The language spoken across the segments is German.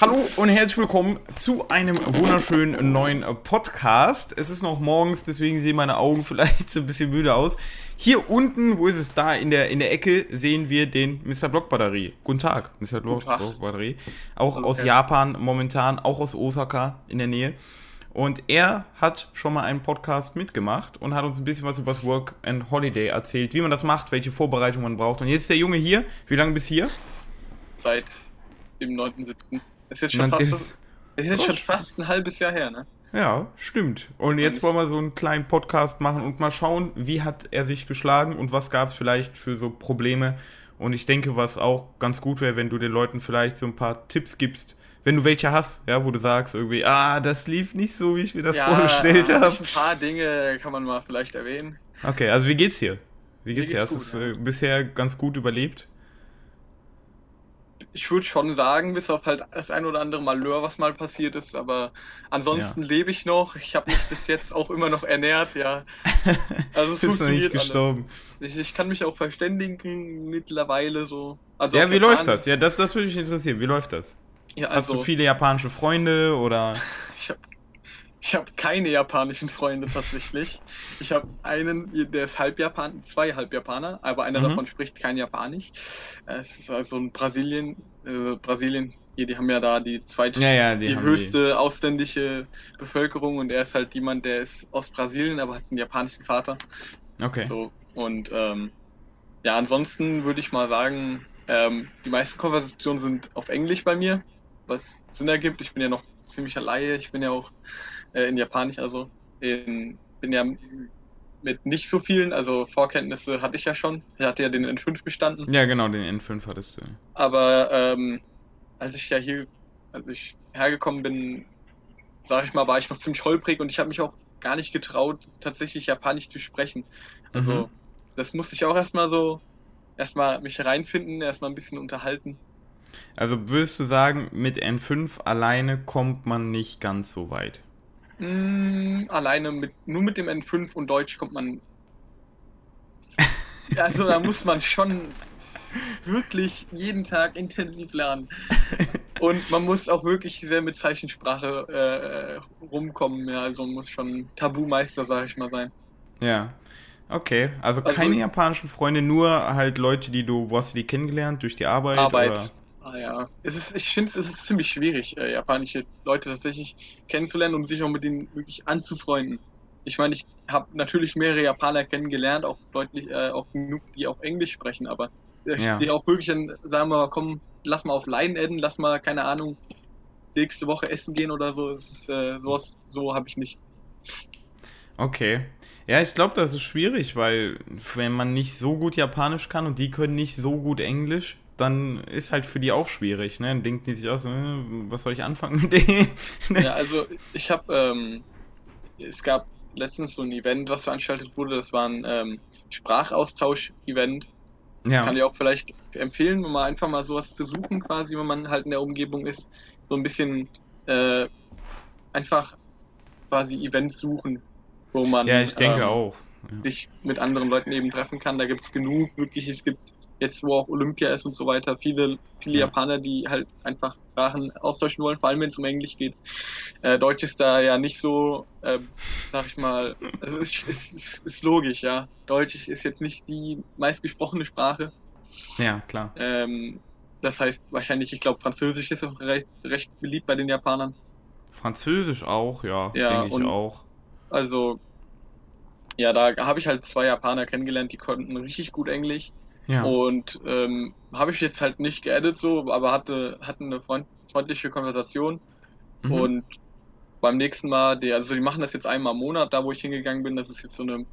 Hallo und herzlich willkommen zu einem wunderschönen neuen Podcast. Es ist noch morgens, deswegen sehen meine Augen vielleicht so ein bisschen müde aus. Hier unten, wo ist es da, in der, in der Ecke, sehen wir den Mr. Block Batterie. Guten Tag, Mr. Block, Block Batterie. Auch okay. aus Japan momentan, auch aus Osaka in der Nähe. Und er hat schon mal einen Podcast mitgemacht und hat uns ein bisschen was über das Work and Holiday erzählt, wie man das macht, welche Vorbereitung man braucht. Und jetzt ist der Junge hier. Wie lange bist du hier? Seit dem 9.7. Ist jetzt schon, fast, ist, ist jetzt schon fast ein halbes Jahr her, ne? Ja, stimmt. Und jetzt wollen wir so einen kleinen Podcast machen und mal schauen, wie hat er sich geschlagen und was gab es vielleicht für so Probleme. Und ich denke, was auch ganz gut wäre, wenn du den Leuten vielleicht so ein paar Tipps gibst, wenn du welche hast, ja, wo du sagst irgendwie, ah, das lief nicht so, wie ich mir das ja, vorgestellt habe. Ein paar Dinge kann man mal vielleicht erwähnen. Okay, also wie geht's dir? Wie geht's dir? Hast du es äh, bisher ganz gut überlebt? Ich würde schon sagen, bis auf halt das ein oder andere Malheur, was mal passiert ist, aber ansonsten ja. lebe ich noch. Ich habe mich bis jetzt auch immer noch ernährt, ja. Also es Bist nicht gestorben. Ich, ich, kann mich auch verständigen mittlerweile so. Also ja, wie läuft das? Ja, das, das würde mich interessieren. Wie läuft das? Ja, also, Hast du also viele japanische Freunde oder? Ich habe ich habe keine japanischen Freunde tatsächlich. Ich habe einen, der ist halb Japan, zwei halb Japaner, aber einer mhm. davon spricht kein Japanisch. Es ist also ein Brasilien, äh, Brasilien, hier, die haben ja da die zweite, ja, ja, die, die höchste die. ausländische Bevölkerung und er ist halt jemand, der ist aus Brasilien, aber hat einen japanischen Vater. Okay. So, und ähm, ja, ansonsten würde ich mal sagen, ähm, die meisten Konversationen sind auf Englisch bei mir, was Sinn ergibt. Ich bin ja noch ziemlicher Laie, ich bin ja auch äh, in Japanisch, also in, bin ja mit nicht so vielen, also Vorkenntnisse hatte ich ja schon. Ich hatte ja den N5 bestanden. Ja, genau, den N5 hattest du. Aber ähm, als ich ja hier, als ich hergekommen bin, sag ich mal, war ich noch ziemlich holprig und ich habe mich auch gar nicht getraut, tatsächlich Japanisch zu sprechen. Also mhm. das musste ich auch erstmal so, erstmal mich reinfinden, erstmal ein bisschen unterhalten. Also würdest du sagen, mit N5 alleine kommt man nicht ganz so weit? Mm, alleine mit, nur mit dem N5 und Deutsch kommt man. Also da muss man schon wirklich jeden Tag intensiv lernen. Und man muss auch wirklich sehr mit Zeichensprache äh, rumkommen. Ja, also man muss schon Tabumeister, sag ich mal, sein. Ja. Okay, also, also keine japanischen Freunde, nur halt Leute, die du, wo hast du die kennengelernt? Durch die Arbeit? Arbeit. Oder? Ah ja, es ist, ich finde, es ist ziemlich schwierig, äh, japanische Leute tatsächlich kennenzulernen und sich auch mit denen wirklich anzufreunden. Ich meine, ich habe natürlich mehrere Japaner kennengelernt, auch deutlich, äh, auch genug, die auch Englisch sprechen, aber äh, ja. die auch wirklich dann sagen wir mal, komm, lass mal auf Line adden, lass mal, keine Ahnung, nächste Woche essen gehen oder so. Es ist, äh, sowas, so habe ich nicht. Okay. Ja, ich glaube, das ist schwierig, weil wenn man nicht so gut Japanisch kann und die können nicht so gut Englisch, dann ist halt für die auch schwierig. Ne? Dann denken die sich aus, äh, was soll ich anfangen mit denen? ja, also ich habe, ähm, es gab letztens so ein Event, was veranstaltet wurde, das war ein ähm, Sprachaustausch-Event. Ja. Kann ich auch vielleicht empfehlen, mal einfach mal sowas zu suchen, quasi, wenn man halt in der Umgebung ist. So ein bisschen äh, einfach quasi Events suchen, wo man ja, ich denke ähm, auch. Ja. sich mit anderen Leuten eben treffen kann. Da gibt es genug, wirklich, es gibt jetzt wo auch Olympia ist und so weiter, viele, viele ja. Japaner, die halt einfach Sprachen austauschen wollen, vor allem wenn es um Englisch geht. Äh, Deutsch ist da ja nicht so, äh, sag ich mal, es ist, ist, ist, logisch, ja. Deutsch ist jetzt nicht die meistgesprochene Sprache. Ja, klar. Ähm, das heißt wahrscheinlich, ich glaube, Französisch ist auch recht, recht, beliebt bei den Japanern. Französisch auch, ja, ja denke ich auch. Also, ja, da habe ich halt zwei Japaner kennengelernt, die konnten richtig gut Englisch. Ja. Und ähm, habe ich jetzt halt nicht geaddet so, aber hatte, hatten eine freund, freundliche Konversation. Mhm. Und beim nächsten Mal, die, also die machen das jetzt einmal im Monat, da wo ich hingegangen bin, das ist jetzt so eine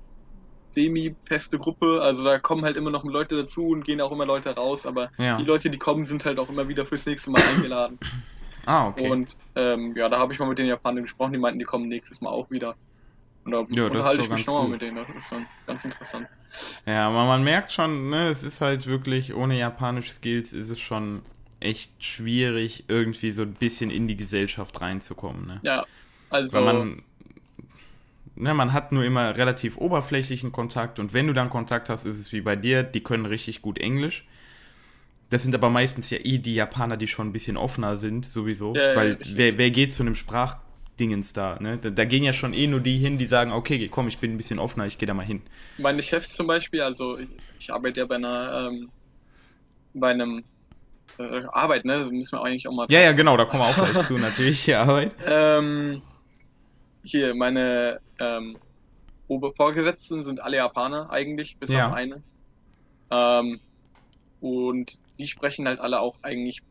semi-feste Gruppe. Also da kommen halt immer noch Leute dazu und gehen auch immer Leute raus, aber ja. die Leute, die kommen, sind halt auch immer wieder fürs nächste Mal eingeladen. Ah, okay. Und ähm, ja, da habe ich mal mit den Japanern gesprochen, die meinten, die kommen nächstes Mal auch wieder. Und da ja, unterhalte ich mich nochmal mit denen, das ist dann ganz interessant. Ja, aber man merkt schon, ne, es ist halt wirklich, ohne japanische Skills ist es schon echt schwierig, irgendwie so ein bisschen in die Gesellschaft reinzukommen. Ne? Ja, also. Weil man, ne, man hat nur immer relativ oberflächlichen Kontakt und wenn du dann Kontakt hast, ist es wie bei dir, die können richtig gut Englisch. Das sind aber meistens ja eh die Japaner, die schon ein bisschen offener sind, sowieso. Ja, weil ja, wer, wer geht zu einem Sprachdingens da, ne? Da, da, gehen ja schon eh nur die hin, die sagen, okay, komm, ich bin ein bisschen offener, ich gehe da mal hin. Meine Chefs zum Beispiel, also ich, ich arbeite ja bei einer, ähm, bei einem äh, Arbeit, ne? Da müssen wir eigentlich auch mal. Ja, ja, genau, da kommen wir auch gleich zu, natürlich, die Arbeit. Ähm, hier, meine ähm, Obervorgesetzten sind alle Japaner eigentlich, bis ja. auf eine. Ähm, und die sprechen halt alle auch eigentlich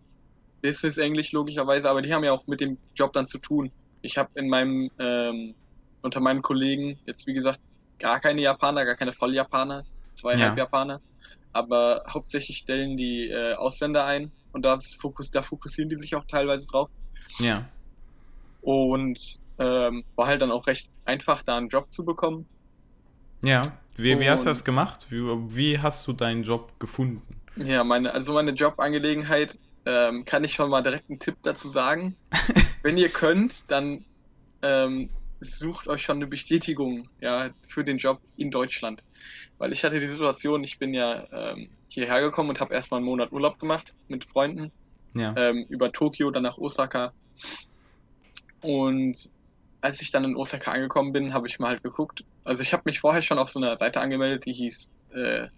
Business-Englisch logischerweise, aber die haben ja auch mit dem Job dann zu tun. Ich habe in meinem, ähm, unter meinen Kollegen jetzt wie gesagt gar keine Japaner, gar keine Volljapaner, zwei ja. Halbjapaner, aber hauptsächlich stellen die äh, Ausländer ein und das Fokus, da fokussieren die sich auch teilweise drauf. Ja. Und ähm, war halt dann auch recht einfach, da einen Job zu bekommen. Ja, wie, wie hast du das gemacht? Wie, wie hast du deinen Job gefunden? Ja, meine, also meine Jobangelegenheit ähm, kann ich schon mal direkt einen Tipp dazu sagen. Wenn ihr könnt, dann ähm, sucht euch schon eine Bestätigung ja, für den Job in Deutschland. Weil ich hatte die Situation, ich bin ja ähm, hierher gekommen und habe erstmal einen Monat Urlaub gemacht mit Freunden. Ja. Ähm, über Tokio, dann nach Osaka. Und als ich dann in Osaka angekommen bin, habe ich mal halt geguckt. Also ich habe mich vorher schon auf so einer Seite angemeldet, die hieß äh,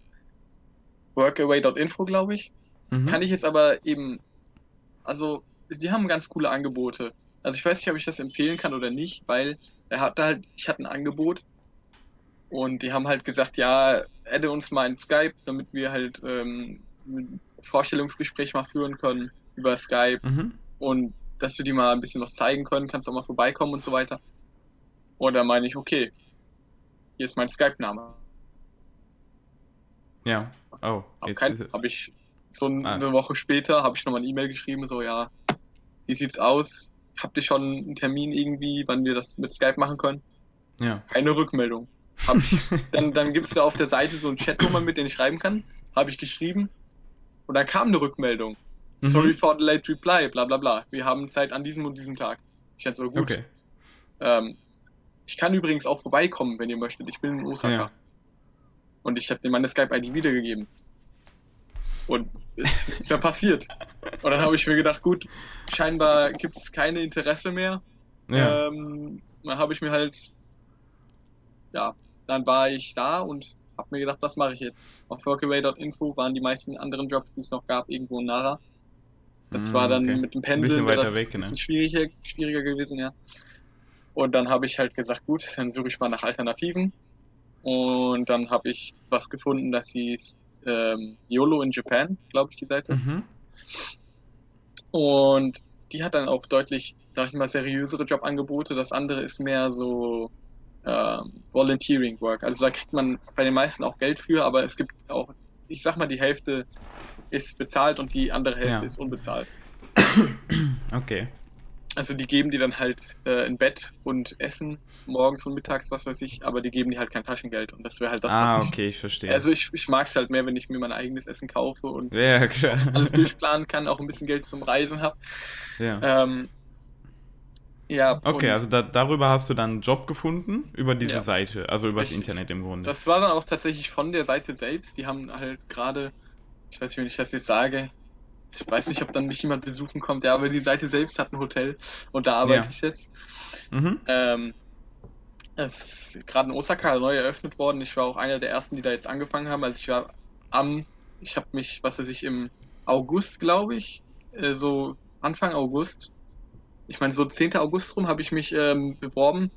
workaway.info, glaube ich. Mhm. Kann ich jetzt aber eben, also die haben ganz coole Angebote. Also ich weiß nicht, ob ich das empfehlen kann oder nicht, weil er hatte halt, ich hatte ein Angebot und die haben halt gesagt, ja, adde uns mal in Skype, damit wir halt ähm, ein Vorstellungsgespräch mal führen können über Skype mhm. und dass wir die mal ein bisschen was zeigen können, kannst du auch mal vorbeikommen und so weiter. Oder meine ich, okay, hier ist mein Skype-Name. Ja. Oh, jetzt kein, ist Habe ich so eine ah. Woche später habe ich nochmal eine E-Mail geschrieben, so ja, wie sieht's aus? Habt ihr schon einen Termin irgendwie, wann wir das mit Skype machen können? Ja. Keine Rückmeldung. Ich, dann dann gibt es da auf der Seite so ein Chatnummer, mit dem ich schreiben kann. Habe ich geschrieben. Und dann kam eine Rückmeldung. Mhm. Sorry for the late reply, bla bla bla. Wir haben Zeit an diesem und diesem Tag. Ich hätte so gut. Okay. Ähm, ich kann übrigens auch vorbeikommen, wenn ihr möchtet. Ich bin in Osaka. Ja. Und ich habe dir meine Skype-ID wiedergegeben. Und ist nichts mehr passiert. Und dann habe ich mir gedacht, gut, scheinbar gibt es keine Interesse mehr. Ja. Ähm, dann habe ich mir halt, ja, dann war ich da und habe mir gedacht, was mache ich jetzt? Auf workaway.info waren die meisten anderen Jobs, die es noch gab, irgendwo in Nara. Das mm, war dann okay. mit dem Pendeln ein bisschen weiter weg, ne? bisschen schwieriger, schwieriger gewesen, ja. Und dann habe ich halt gesagt, gut, dann suche ich mal nach Alternativen. Und dann habe ich was gefunden, das hieß ähm, YOLO in Japan, glaube ich, die Seite. Mhm. Und die hat dann auch deutlich, sag ich mal, seriösere Jobangebote. Das andere ist mehr so ähm, Volunteering Work. Also da kriegt man bei den meisten auch Geld für, aber es gibt auch, ich sag mal, die Hälfte ist bezahlt und die andere Hälfte ja. ist unbezahlt. Okay. Also die geben die dann halt äh, ein Bett und Essen morgens und mittags, was weiß ich, aber die geben die halt kein Taschengeld und das wäre halt das, ah, was ich, okay, ich verstehe. Also ich, ich mag es halt mehr, wenn ich mir mein eigenes Essen kaufe und ja, alles durchplanen kann, auch ein bisschen Geld zum Reisen habe. Ja. Ähm, ja. Okay, also da, darüber hast du dann einen Job gefunden, über diese ja, Seite, also über richtig. das Internet im Grunde. Das war dann auch tatsächlich von der Seite selbst, die haben halt gerade, ich weiß nicht, wenn ich das jetzt sage, ich weiß nicht, ob dann mich jemand besuchen kommt, ja, aber die Seite selbst hat ein Hotel und da arbeite ja. ich jetzt. Mhm. Ähm, es ist gerade in Osaka neu eröffnet worden. Ich war auch einer der ersten, die da jetzt angefangen haben. Also ich war am, ich habe mich, was weiß ich, im August, glaube ich, äh, so Anfang August, ich meine so 10. August rum, habe ich mich ähm, beworben.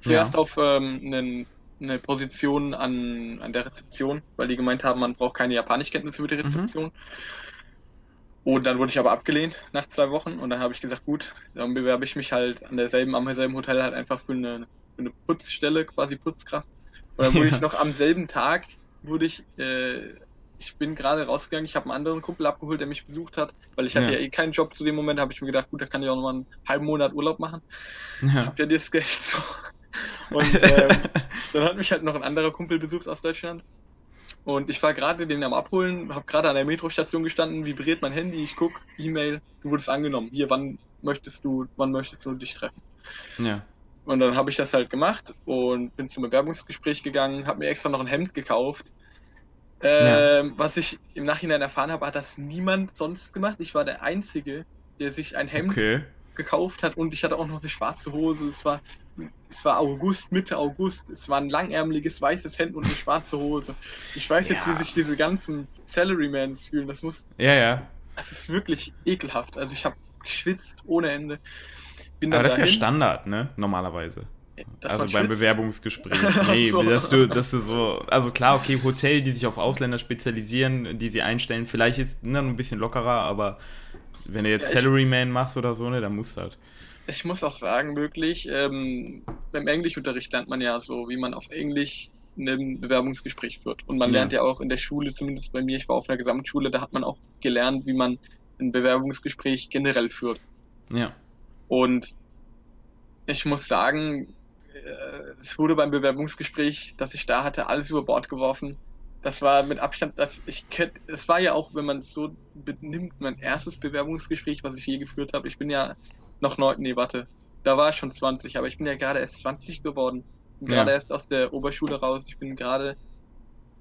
Zuerst ja. auf ähm, einen, eine Position an, an der Rezeption, weil die gemeint haben, man braucht keine Japanischkenntnisse für die mhm. Rezeption. Mhm. Und dann wurde ich aber abgelehnt nach zwei Wochen und dann habe ich gesagt, gut, dann bewerbe ich mich halt an derselben, am selben Hotel halt einfach für eine, für eine Putzstelle, quasi Putzkraft. Und dann wurde ja. ich noch am selben Tag, wurde ich, äh, ich bin gerade rausgegangen, ich habe einen anderen Kumpel abgeholt, der mich besucht hat, weil ich ja. hatte ja eh keinen Job zu dem Moment, habe ich mir gedacht, gut, da kann ich auch noch mal einen halben Monat Urlaub machen. Ja. Ich habe ja das Geld so. Und ähm, dann hat mich halt noch ein anderer Kumpel besucht aus Deutschland und ich war gerade den am Abholen, habe gerade an der Metrostation gestanden, vibriert mein Handy, ich guck, E-Mail, du wurdest angenommen. Hier, wann möchtest du, wann möchtest du dich treffen? Ja. Und dann habe ich das halt gemacht und bin zum Bewerbungsgespräch gegangen, habe mir extra noch ein Hemd gekauft. Ähm, ja. Was ich im Nachhinein erfahren habe, hat das niemand sonst gemacht. Ich war der Einzige, der sich ein Hemd okay. gekauft hat und ich hatte auch noch eine schwarze Hose. Es war, es war August, Mitte August. Es war ein langärmeliges weißes Hemd und eine schwarze Hose. Ich weiß jetzt, ja. wie sich diese ganzen Salarymans fühlen. Das muss. Ja, ja. Das ist wirklich ekelhaft. Also ich habe geschwitzt ohne Ende. Bin Aber das dahin. ist ja Standard, ne? Normalerweise. Das also beim Bewerbungsgespräch. Nee, so. dass, du, dass du so. Also klar, okay, Hotel, die sich auf Ausländer spezialisieren, die sie einstellen, vielleicht ist ne, ein bisschen lockerer, aber wenn du jetzt ja, Salaryman machst oder so, ne, dann musst du halt. Ich muss auch sagen, wirklich, ähm, beim Englischunterricht lernt man ja so, wie man auf Englisch ein Bewerbungsgespräch führt. Und man ja. lernt ja auch in der Schule, zumindest bei mir, ich war auf einer Gesamtschule, da hat man auch gelernt, wie man ein Bewerbungsgespräch generell führt. Ja. Und ich muss sagen, äh, es wurde beim Bewerbungsgespräch, das ich da hatte, alles über Bord geworfen. Das war mit Abstand, das ich es war ja auch, wenn man es so benimmt, mein erstes Bewerbungsgespräch, was ich je geführt habe. Ich bin ja noch neun, nee, warte, da war ich schon 20, aber ich bin ja gerade erst 20 geworden. Bin ja. gerade erst aus der Oberschule raus. Ich bin gerade,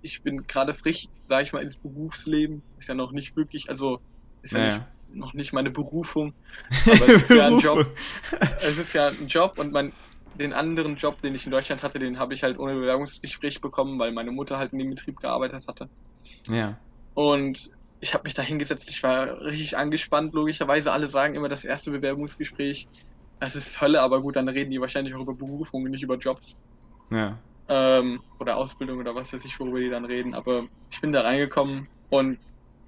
ich bin gerade frisch, sag ich mal, ins Berufsleben. Ist ja noch nicht wirklich, also ist ja, ja nicht, noch nicht meine Berufung. Aber es ist ja ein Job. Es ist ja ein Job und man den anderen Job, den ich in Deutschland hatte, den habe ich halt ohne Bewerbungsgespräch bekommen, weil meine Mutter halt in dem Betrieb gearbeitet hatte. Ja. Und ich habe mich da hingesetzt, ich war richtig angespannt, logischerweise. Alle sagen immer, das erste Bewerbungsgespräch, das ist Hölle, aber gut, dann reden die wahrscheinlich auch über Berufungen, nicht über Jobs. Ja. Ähm, oder Ausbildung oder was weiß ich, worüber die dann reden. Aber ich bin da reingekommen und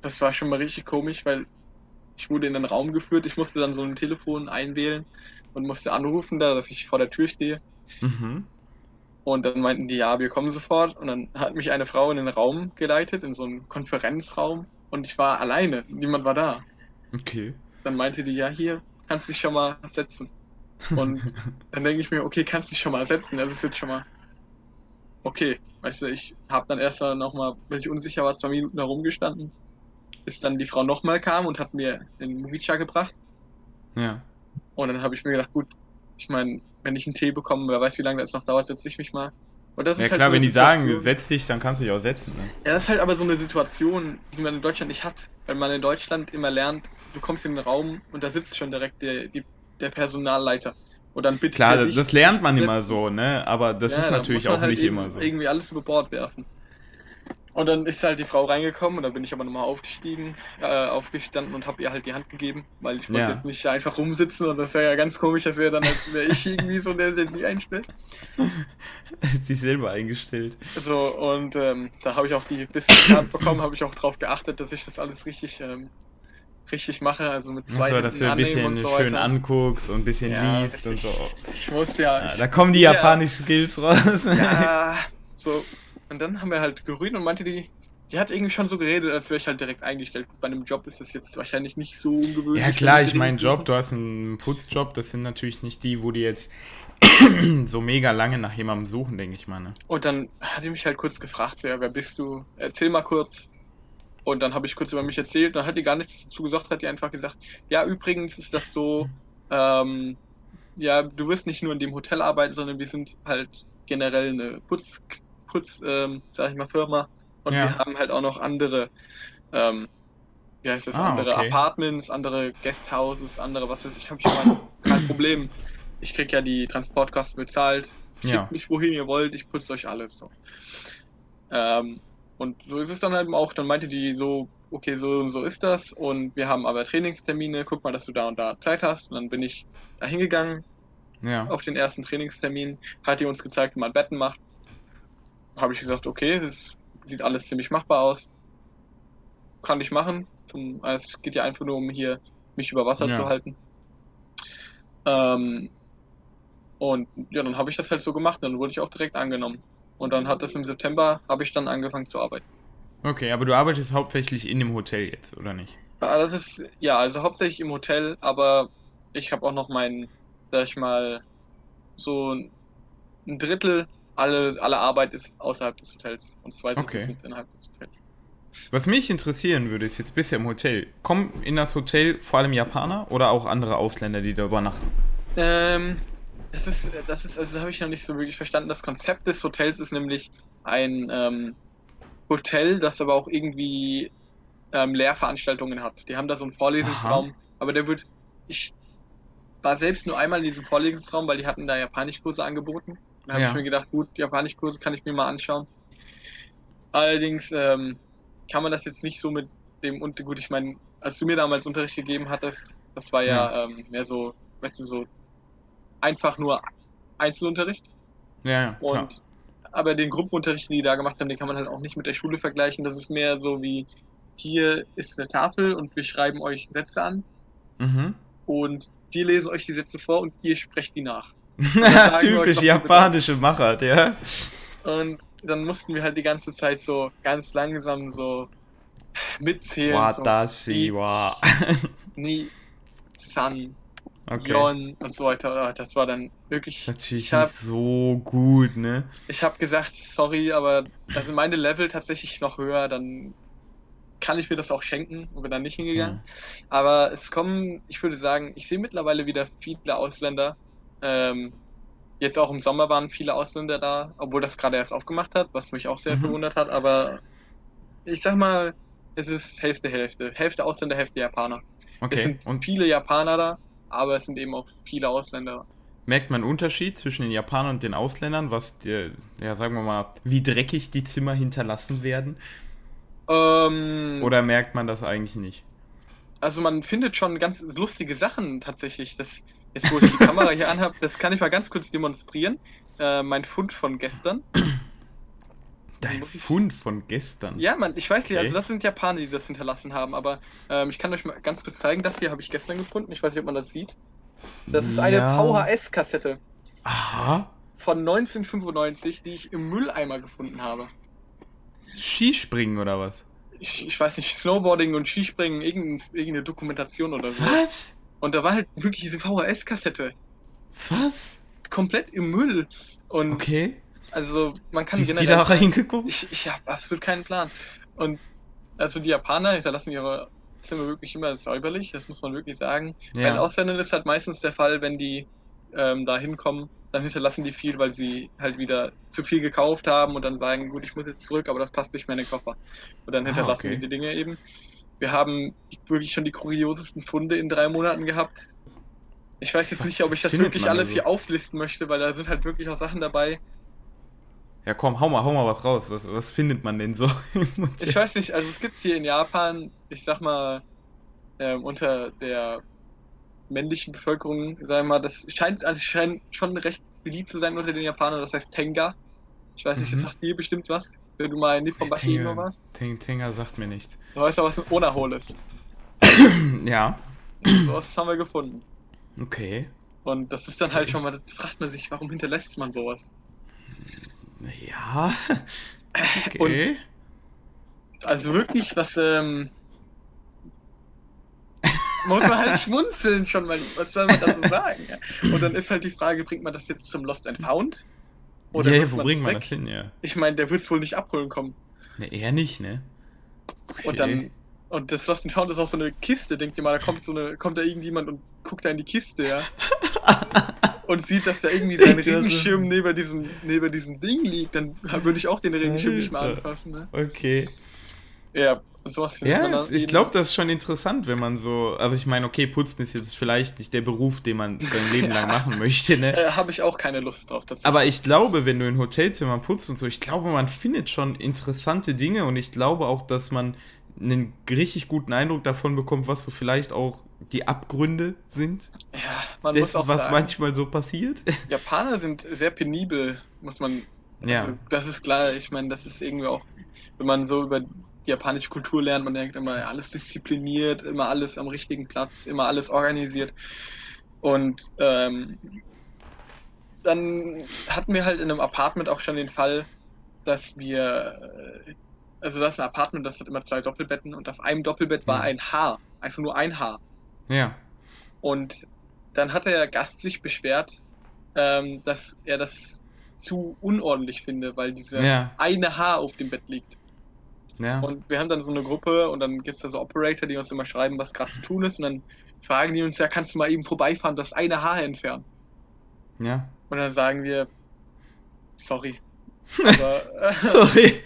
das war schon mal richtig komisch, weil ich wurde in den Raum geführt, ich musste dann so ein Telefon einwählen und musste anrufen, da, dass ich vor der Tür stehe. Mhm. Und dann meinten die, ja, wir kommen sofort. Und dann hat mich eine Frau in den Raum geleitet, in so einen Konferenzraum. Und ich war alleine, niemand war da. Okay. Dann meinte die, ja, hier, kannst dich schon mal setzen. Und dann denke ich mir, okay, kannst dich schon mal setzen. Das ist jetzt schon mal okay. Weißt du, ich habe dann erst noch mal, weil ich unsicher war, zwei Minuten herumgestanden, bis dann die Frau nochmal kam und hat mir den Mugicha gebracht. Ja. Und dann habe ich mir gedacht, gut, ich meine, wenn ich einen Tee bekomme, wer weiß, wie lange das noch dauert, setze ich mich mal. Und das ja ist halt klar, so wenn die sagen, setz dich, dann kannst du dich auch setzen. Ne? Ja, das ist halt aber so eine Situation, die man in Deutschland nicht hat. Weil man in Deutschland immer lernt, du kommst in den Raum und da sitzt schon direkt der, die, der Personalleiter. Und dann bitte. Klar, das lernt man immer so, ne? Aber das ja, ist natürlich auch halt nicht immer so. Irgendwie alles über Bord werfen. Und dann ist halt die Frau reingekommen und dann bin ich aber nochmal aufgestiegen, äh, aufgestanden und habe ihr halt die Hand gegeben, weil ich wollte ja. jetzt nicht einfach rumsitzen und das wäre ja ganz komisch, das wäre dann, als wäre ich irgendwie so der, der sie einstellt. sich selber eingestellt. So, und ähm, da habe ich auch die bisschen Hand bekommen, habe ich auch darauf geachtet, dass ich das alles richtig, ähm, richtig mache, also mit zwei so, dass du ein bisschen so schön anguckst und ein bisschen ja, liest richtig. und so. Ich muss ja. ja da kommen die ja, japanischen Skills raus. Ja, so und dann haben wir halt gerührt und meinte die, die hat irgendwie schon so geredet, als wäre ich halt direkt eingestellt. Bei einem Job ist das jetzt wahrscheinlich nicht so ungewöhnlich. Ja klar, ich meine Job, du hast einen Putzjob, das sind natürlich nicht die, wo die jetzt so mega lange nach jemandem suchen, denke ich mal. Ne? Und dann hat die mich halt kurz gefragt, so, ja, wer bist du? Erzähl mal kurz. Und dann habe ich kurz über mich erzählt, dann hat die gar nichts dazu gesagt, hat die einfach gesagt, ja, übrigens ist das so, ähm, ja, du wirst nicht nur in dem Hotel arbeiten, sondern wir sind halt generell eine Putz kurz, ähm, sag ich mal, Firma. Und ja. wir haben halt auch noch andere, ähm, wie heißt das, ah, andere okay. Apartments, andere Guesthouses, andere, was weiß ich, habe ich mal kein Problem. Ich krieg ja die Transportkosten bezahlt. Schickt ja. mich wohin ihr wollt, ich putze euch alles. So. Ähm, und so ist es dann halt auch. Dann meinte die so, okay, so und so ist das. Und wir haben aber Trainingstermine. Guck mal, dass du da und da Zeit hast. Und dann bin ich da hingegangen ja. auf den ersten Trainingstermin. Hat die uns gezeigt, wie man Betten macht habe ich gesagt, okay, es sieht alles ziemlich machbar aus. Kann ich machen. Zum, es geht ja einfach nur um hier mich über Wasser ja. zu halten. Ähm, und ja, dann habe ich das halt so gemacht, dann wurde ich auch direkt angenommen. Und dann hat das im September, habe ich dann angefangen zu arbeiten. Okay, aber du arbeitest hauptsächlich in dem Hotel jetzt, oder nicht? Ja, das ist, ja, also hauptsächlich im Hotel, aber ich habe auch noch mein, sag ich mal, so ein Drittel alle, alle Arbeit ist außerhalb des Hotels und zwei okay. sind innerhalb des Hotels. Was mich interessieren würde, ist jetzt bisher im Hotel. Kommen in das Hotel vor allem Japaner oder auch andere Ausländer, die da übernachten? Ähm, das ist, das ist, also habe ich noch nicht so wirklich verstanden. Das Konzept des Hotels ist nämlich ein, ähm, Hotel, das aber auch irgendwie ähm, Lehrveranstaltungen hat. Die haben da so einen Vorlesungsraum, Aha. aber der wird. Ich war selbst nur einmal in diesem Vorlesungsraum, weil die hatten da Japanischkurse angeboten. Da habe ja. ich mir gedacht, gut, Japanischkurse kann ich mir mal anschauen. Allerdings ähm, kann man das jetzt nicht so mit dem und gut, ich meine, als du mir damals Unterricht gegeben hattest, das war ja, ja. Ähm, mehr so, weißt du, so einfach nur Einzelunterricht. Ja, ja. Und klar. aber den Gruppenunterricht, den die da gemacht haben, den kann man halt auch nicht mit der Schule vergleichen. Das ist mehr so wie, hier ist eine Tafel und wir schreiben euch Sätze an. Mhm. Und die lesen euch die Sätze vor und ihr sprecht die nach. Typisch japanische Machart, ja. Und dann mussten wir halt die ganze Zeit so ganz langsam so mitzählen. Watashi so, wa. Ni, San, okay. Yon und so weiter. Das war dann wirklich. Das ist natürlich hab, nicht so gut, ne? Ich habe gesagt, sorry, aber also meine Level tatsächlich noch höher, dann kann ich mir das auch schenken und bin dann nicht hingegangen. Ja. Aber es kommen, ich würde sagen, ich sehe mittlerweile wieder viele Ausländer. Ähm, jetzt auch im Sommer waren viele Ausländer da, obwohl das gerade erst aufgemacht hat, was mich auch sehr mhm. verwundert hat. Aber ich sag mal, es ist Hälfte, Hälfte. Hälfte Ausländer, Hälfte Japaner. Okay. Es sind und viele Japaner da, aber es sind eben auch viele Ausländer. Merkt man einen Unterschied zwischen den Japanern und den Ausländern, was, die, ja, sagen wir mal, wie dreckig die Zimmer hinterlassen werden? Ähm, Oder merkt man das eigentlich nicht? Also man findet schon ganz lustige Sachen tatsächlich. Das, jetzt wo ich die Kamera hier anhabe, das kann ich mal ganz kurz demonstrieren. Äh, mein Fund von gestern. Dein Fund von gestern. Ja, Mann, ich weiß okay. nicht, also das sind Japaner, die das hinterlassen haben, aber ähm, ich kann euch mal ganz kurz zeigen, das hier habe ich gestern gefunden, ich weiß nicht, ob man das sieht. Das ist eine ja. VHS-Kassette. Aha. Von 1995, die ich im Mülleimer gefunden habe. Skispringen oder was? Ich, ich weiß nicht, Snowboarding und Skispringen, irgendeine, irgendeine Dokumentation oder so. Was? Und da war halt wirklich diese VHS-Kassette. Was? Komplett im Müll. Und okay. Also man kann Wie ist die da reingeguckt? Ich, ich habe absolut keinen Plan. Und also die Japaner hinterlassen ihre Zimmer wirklich immer säuberlich, das muss man wirklich sagen. Ja. Bei den Ausländern ist halt meistens der Fall, wenn die ähm, da hinkommen, dann hinterlassen die viel, weil sie halt wieder zu viel gekauft haben und dann sagen, gut, ich muss jetzt zurück, aber das passt nicht mehr in den Koffer. Und dann ah, hinterlassen ah, okay. die die Dinge eben. Wir haben wirklich schon die kuriosesten Funde in drei Monaten gehabt. Ich weiß jetzt Was nicht, ob ich das wirklich alles also? hier auflisten möchte, weil da sind halt wirklich auch Sachen dabei, ja, komm, hau mal, hau mal was raus. Was, was findet man denn so? ich weiß nicht, also es gibt hier in Japan, ich sag mal, ähm, unter der männlichen Bevölkerung, sagen wir mal, das scheint, scheint schon recht beliebt zu sein unter den Japanern, das heißt Tenga. Ich weiß nicht, mhm. das sagt dir bestimmt was, wenn du mal in Nipponbashi irgendwo warst. Tenga sagt mir nichts. Du weißt ja, was ein Onahol ist. ja. Das haben wir gefunden. Okay. Und das ist dann halt schon mal, da fragt man sich, warum hinterlässt man sowas? Ja. Okay. Und also wirklich, was, ähm, muss man halt schmunzeln schon mal. Was soll man dazu sagen? Und dann ist halt die Frage, bringt man das jetzt zum Lost and Found? Oder ja, wo bringt man das hin, ja? Ich meine, der wird es wohl nicht abholen kommen. Ne, eher nicht, ne? Okay. Und dann, und das Lost and Found ist auch so eine Kiste, denkt ihr mal, da kommt so eine, kommt da irgendjemand und guckt da in die Kiste, ja? und sieht, dass da irgendwie sein Regenschirm neben diesem, neben diesem Ding liegt, dann würde ich auch den Regenschirm nicht mehr anfassen. Ne? Okay. Ja, sowas Ja, es, ich glaube, das ist schon interessant, wenn man so. Also, ich meine, okay, Putzen ist jetzt vielleicht nicht der Beruf, den man sein Leben lang machen möchte, ne? Äh, Habe ich auch keine Lust drauf. Aber ich glaube, wenn du in Hotelzimmern putzt und so, ich glaube, man findet schon interessante Dinge und ich glaube auch, dass man einen richtig guten Eindruck davon bekommt, was so vielleicht auch die Abgründe sind. Ja, man dessen, muss auch was sagen, manchmal so passiert. Japaner sind sehr penibel, muss man. Ja. Also, das ist klar. Ich meine, das ist irgendwie auch, wenn man so über die japanische Kultur lernt, man denkt immer alles diszipliniert, immer alles am richtigen Platz, immer alles organisiert. Und ähm, dann hatten wir halt in einem Apartment auch schon den Fall, dass wir äh, also das ist ein Apartment, das hat immer zwei Doppelbetten und auf einem Doppelbett war ein Haar, einfach nur ein Haar. Ja. Und dann hat der Gast sich beschwert, ähm, dass er das zu unordentlich finde, weil dieses ja. eine Haar auf dem Bett liegt. Ja. Und wir haben dann so eine Gruppe und dann gibt es da so Operator, die uns immer schreiben, was gerade zu tun ist. Und dann fragen die uns, ja, kannst du mal eben vorbeifahren, das eine Haar entfernen? Ja. Und dann sagen wir, sorry. Aber, sorry.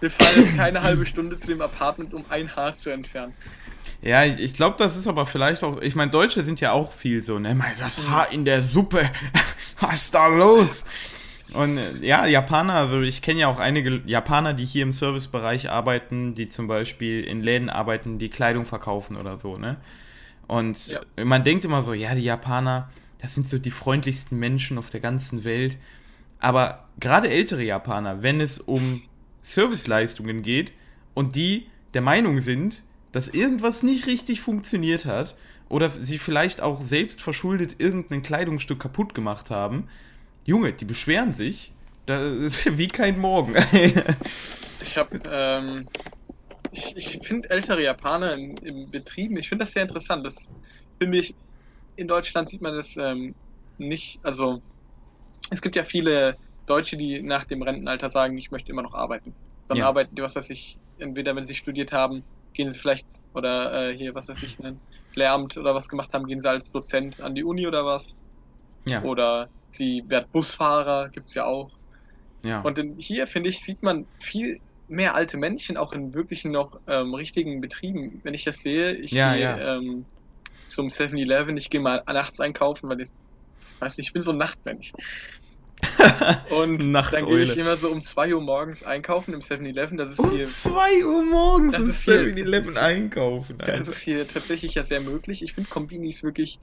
wir fahren jetzt keine halbe Stunde zu dem Apartment, um ein Haar zu entfernen. Ja, ich, ich glaube, das ist aber vielleicht auch. Ich meine, Deutsche sind ja auch viel so, ne? Mal das Haar in der Suppe. Was ist da los? Und äh, ja, Japaner, also ich kenne ja auch einige Japaner, die hier im Servicebereich arbeiten, die zum Beispiel in Läden arbeiten, die Kleidung verkaufen oder so, ne? Und ja. man denkt immer so, ja, die Japaner, das sind so die freundlichsten Menschen auf der ganzen Welt. Aber gerade ältere Japaner, wenn es um Serviceleistungen geht und die der Meinung sind, dass irgendwas nicht richtig funktioniert hat oder sie vielleicht auch selbst verschuldet irgendein Kleidungsstück kaputt gemacht haben, Junge, die beschweren sich. Das ist wie kein Morgen. ich habe, ähm, ich, ich finde ältere Japaner in, im Betrieben, ich finde das sehr interessant. Das finde ich, in Deutschland sieht man das ähm, nicht, also es gibt ja viele Deutsche, die nach dem Rentenalter sagen, ich möchte immer noch arbeiten. Dann ja. arbeiten die, was weiß ich, entweder wenn sie studiert haben, gehen sie vielleicht, oder äh, hier, was weiß ich, ein Lehramt oder was gemacht haben, gehen sie als Dozent an die Uni oder was. Ja. Oder sie werden Busfahrer, gibt es ja auch. Ja. Und in, hier, finde ich, sieht man viel mehr alte Menschen auch in wirklichen noch ähm, richtigen Betrieben. Wenn ich das sehe, ich ja, gehe ja. ähm, zum 7-Eleven, ich gehe mal nachts einkaufen, weil ich weiß nicht, ich bin so ein Nachtmensch. Und dann gehe ich immer so um 2 Uhr morgens einkaufen im 7-Eleven. Das ist um hier. 2 Uhr morgens im 7-Eleven einkaufen. Alter. Das ist hier tatsächlich ja sehr möglich. Ich finde Kombinis wirklich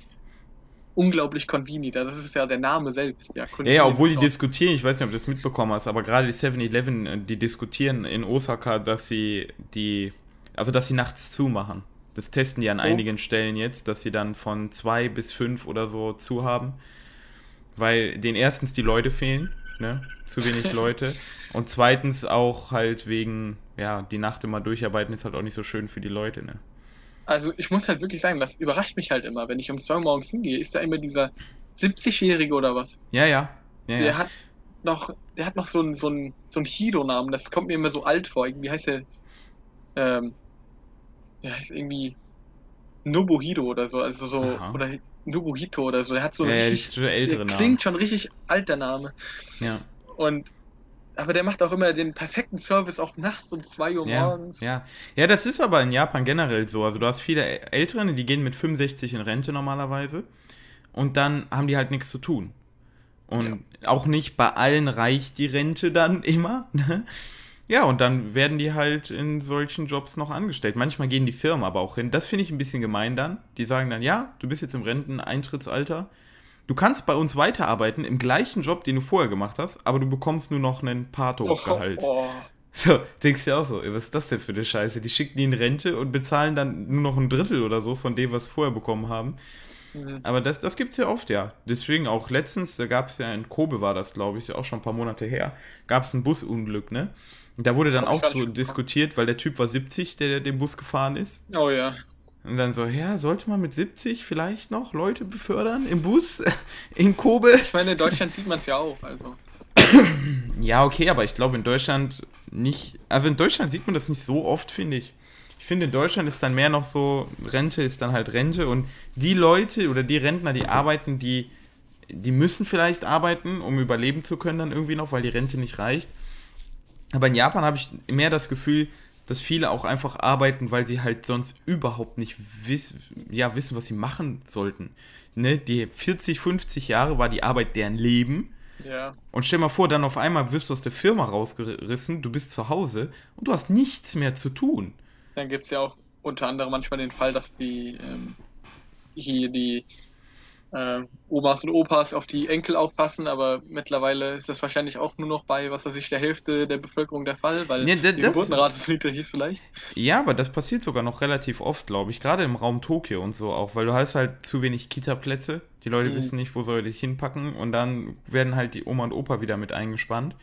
unglaublich convenient. Das ist ja der Name selbst. Ja, ja, ja obwohl die diskutieren, ich weiß nicht, ob du das mitbekommen hast, aber gerade die 7-Eleven, äh, die diskutieren in Osaka, dass sie die, also dass sie nachts zumachen. Das testen die an oh. einigen Stellen jetzt, dass sie dann von zwei bis fünf oder so zu haben. Weil den erstens die Leute fehlen, ne? Zu wenig Leute. Und zweitens auch halt wegen, ja, die Nacht immer durcharbeiten ist halt auch nicht so schön für die Leute, ne? Also ich muss halt wirklich sagen, das überrascht mich halt immer, wenn ich um zwei Uhr morgens hingehe, ist da immer dieser 70-Jährige oder was? Ja, ja. ja der ja. hat noch, der hat noch so einen so einen, so einen Hido-Namen, das kommt mir immer so alt vor. Irgendwie heißt der, ähm, der heißt irgendwie Nobuhido oder so, also so, Aha. oder Nobuhito oder so. Der hat so ja, richtig, ja, ältere der klingt schon richtig alt, der Name. Ja. Und aber der macht auch immer den perfekten Service, auch nachts um 2 Uhr ja, morgens. Ja. ja, das ist aber in Japan generell so. Also du hast viele Älteren, die gehen mit 65 in Rente normalerweise. Und dann haben die halt nichts zu tun. Und ja. auch nicht bei allen reicht die Rente dann immer. Ne? Ja, und dann werden die halt in solchen Jobs noch angestellt. Manchmal gehen die Firmen aber auch hin. Das finde ich ein bisschen gemein dann. Die sagen dann, ja, du bist jetzt im Renteneintrittsalter Du kannst bei uns weiterarbeiten im gleichen Job, den du vorher gemacht hast, aber du bekommst nur noch einen Pato-Gehalt. Oh, oh. So, denkst du auch so, was ist das denn für eine Scheiße? Die schicken die in Rente und bezahlen dann nur noch ein Drittel oder so von dem, was sie vorher bekommen haben. Mhm. Aber das, das gibt es ja oft, ja. Deswegen auch letztens, da gab es ja in Kobe, war das, glaube ich, auch schon ein paar Monate her, gab es ein Busunglück, ne? Und da wurde dann auch so diskutiert, weil der Typ war 70, der, der den Bus gefahren ist. Oh ja. Und dann so, ja, sollte man mit 70 vielleicht noch Leute befördern im Bus in Kobe? Ich meine, in Deutschland sieht man es ja auch, also. Ja, okay, aber ich glaube in Deutschland nicht. Also in Deutschland sieht man das nicht so oft, finde ich. Ich finde, in Deutschland ist dann mehr noch so, Rente ist dann halt Rente und die Leute oder die Rentner, die arbeiten, die, die müssen vielleicht arbeiten, um überleben zu können, dann irgendwie noch, weil die Rente nicht reicht. Aber in Japan habe ich mehr das Gefühl, dass viele auch einfach arbeiten, weil sie halt sonst überhaupt nicht wiss ja, wissen, was sie machen sollten. Ne? Die 40, 50 Jahre war die Arbeit deren Leben. Ja. Und stell mal vor, dann auf einmal wirst du aus der Firma rausgerissen, du bist zu Hause und du hast nichts mehr zu tun. Dann gibt es ja auch unter anderem manchmal den Fall, dass die ähm, hier die äh, Omas und Opas auf die Enkel aufpassen, aber mittlerweile ist das wahrscheinlich auch nur noch bei, was weiß ich, der Hälfte der Bevölkerung der Fall, weil ja, die Geburtenrate ist nicht so leicht. Ja, aber das passiert sogar noch relativ oft, glaube ich, gerade im Raum Tokio und so auch, weil du hast halt zu wenig Kita-Plätze, die Leute mhm. wissen nicht, wo soll ich hinpacken und dann werden halt die Oma und Opa wieder mit eingespannt.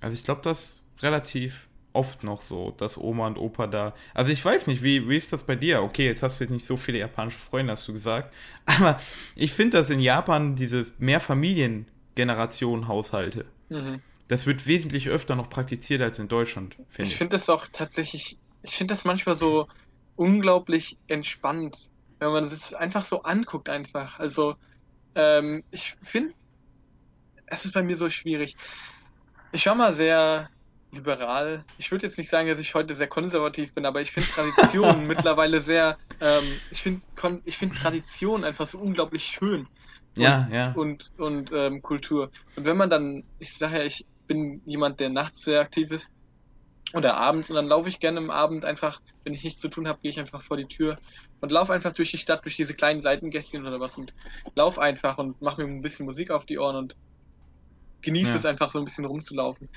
Also ich glaube, das relativ oft noch so, dass Oma und Opa da. Also ich weiß nicht, wie, wie ist das bei dir? Okay, jetzt hast du nicht so viele japanische Freunde, hast du gesagt. Aber ich finde, dass in Japan diese Mehrfamilien-Generation-Haushalte, mhm. das wird wesentlich öfter noch praktiziert als in Deutschland, finde ich. Ich finde das auch tatsächlich, ich finde das manchmal so unglaublich entspannt, wenn man es einfach so anguckt, einfach. Also, ähm, ich finde, es ist bei mir so schwierig. Ich war mal sehr liberal. Ich würde jetzt nicht sagen, dass ich heute sehr konservativ bin, aber ich finde Tradition mittlerweile sehr, ähm, ich finde ich find Tradition einfach so unglaublich schön. Und, ja, ja. Und, und ähm, Kultur. Und wenn man dann, ich sage ja, ich bin jemand, der nachts sehr aktiv ist oder abends und dann laufe ich gerne am Abend einfach, wenn ich nichts zu tun habe, gehe ich einfach vor die Tür und laufe einfach durch die Stadt, durch diese kleinen Seitengästchen oder was und laufe einfach und mache mir ein bisschen Musik auf die Ohren und genieße ja. es einfach so ein bisschen rumzulaufen.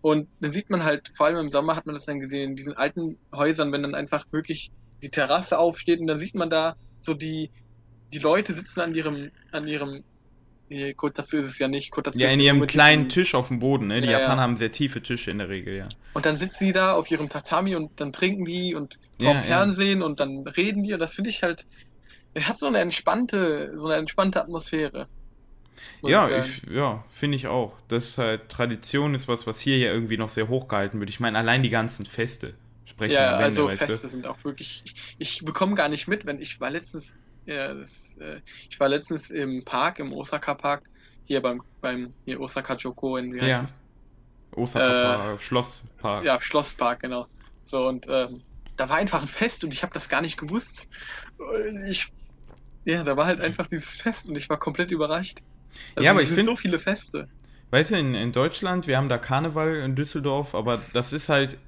Und dann sieht man halt, vor allem im Sommer hat man das dann gesehen, in diesen alten Häusern, wenn dann einfach wirklich die Terrasse aufsteht und dann sieht man da so die, die Leute sitzen an ihrem, an ihrem, nee, Kotatsu ist es ja nicht, Kotatsu Ja, in ihrem kleinen diesem, Tisch auf dem Boden, ne? Die ja, Japaner ja. haben sehr tiefe Tische in der Regel, ja. Und dann sitzen die da auf ihrem Tatami und dann trinken die und vom Fernsehen und dann reden die und das finde ich halt, er hat so eine entspannte, so eine entspannte Atmosphäre. Ja, ich, ja, finde ich auch. Das ist halt, Tradition ist was, was hier ja irgendwie noch sehr hochgehalten wird. Ich meine, allein die ganzen Feste sprechen ja, Wände, also Feste du? sind auch wirklich. Ich, ich bekomme gar nicht mit, wenn ich war letztens, ja, das, äh, ich war letztens im Park, im Osaka Park, hier beim, beim hier Osaka Joko in, wie heißt ja. es? Osaka äh, Schlosspark. Ja, Schlosspark, genau. So, und ähm, da war einfach ein Fest und ich habe das gar nicht gewusst. Ich, ja, da war halt einfach dieses Fest und ich war komplett überrascht. Also ja, aber ich finde so viele Feste. Weißt du, in, in Deutschland, wir haben da Karneval in Düsseldorf, aber das ist halt,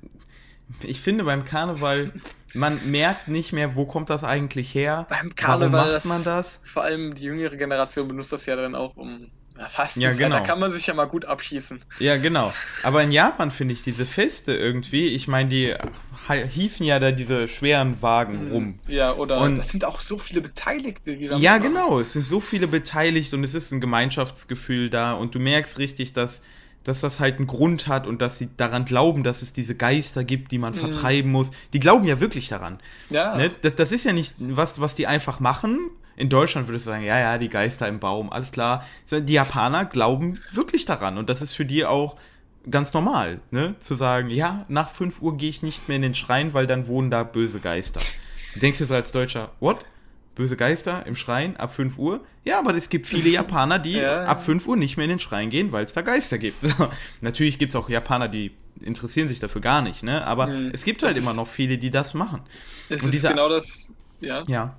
ich finde beim Karneval, man merkt nicht mehr, wo kommt das eigentlich her? Beim Karneval Warum macht man das? Vor allem die jüngere Generation benutzt das ja dann auch, um ja, fast. Ja, genau. Da kann man sich ja mal gut abschießen. Ja, genau. Aber in Japan finde ich diese Feste irgendwie, ich meine, die hiefen ja da diese schweren Wagen mhm. rum. Ja, oder und es sind auch so viele Beteiligte. Die ja, genau. Es sind so viele beteiligt und es ist ein Gemeinschaftsgefühl da und du merkst richtig, dass dass das halt einen Grund hat und dass sie daran glauben, dass es diese Geister gibt, die man mhm. vertreiben muss. Die glauben ja wirklich daran. Ja. Ne? Das, das ist ja nicht was, was die einfach machen, in Deutschland würdest du sagen, ja, ja, die Geister im Baum, alles klar. Die Japaner glauben wirklich daran und das ist für die auch ganz normal, ne? Zu sagen, ja, nach 5 Uhr gehe ich nicht mehr in den Schrein, weil dann wohnen da böse Geister. Denkst du so als Deutscher, what? Böse Geister im Schrein ab 5 Uhr? Ja, aber es gibt viele Japaner, die ja. ab 5 Uhr nicht mehr in den Schrein gehen, weil es da Geister gibt. Natürlich gibt es auch Japaner, die interessieren sich dafür gar nicht, ne? Aber mhm. es gibt halt immer noch viele, die das machen. Es und ist dieser, genau das, ja. Ja.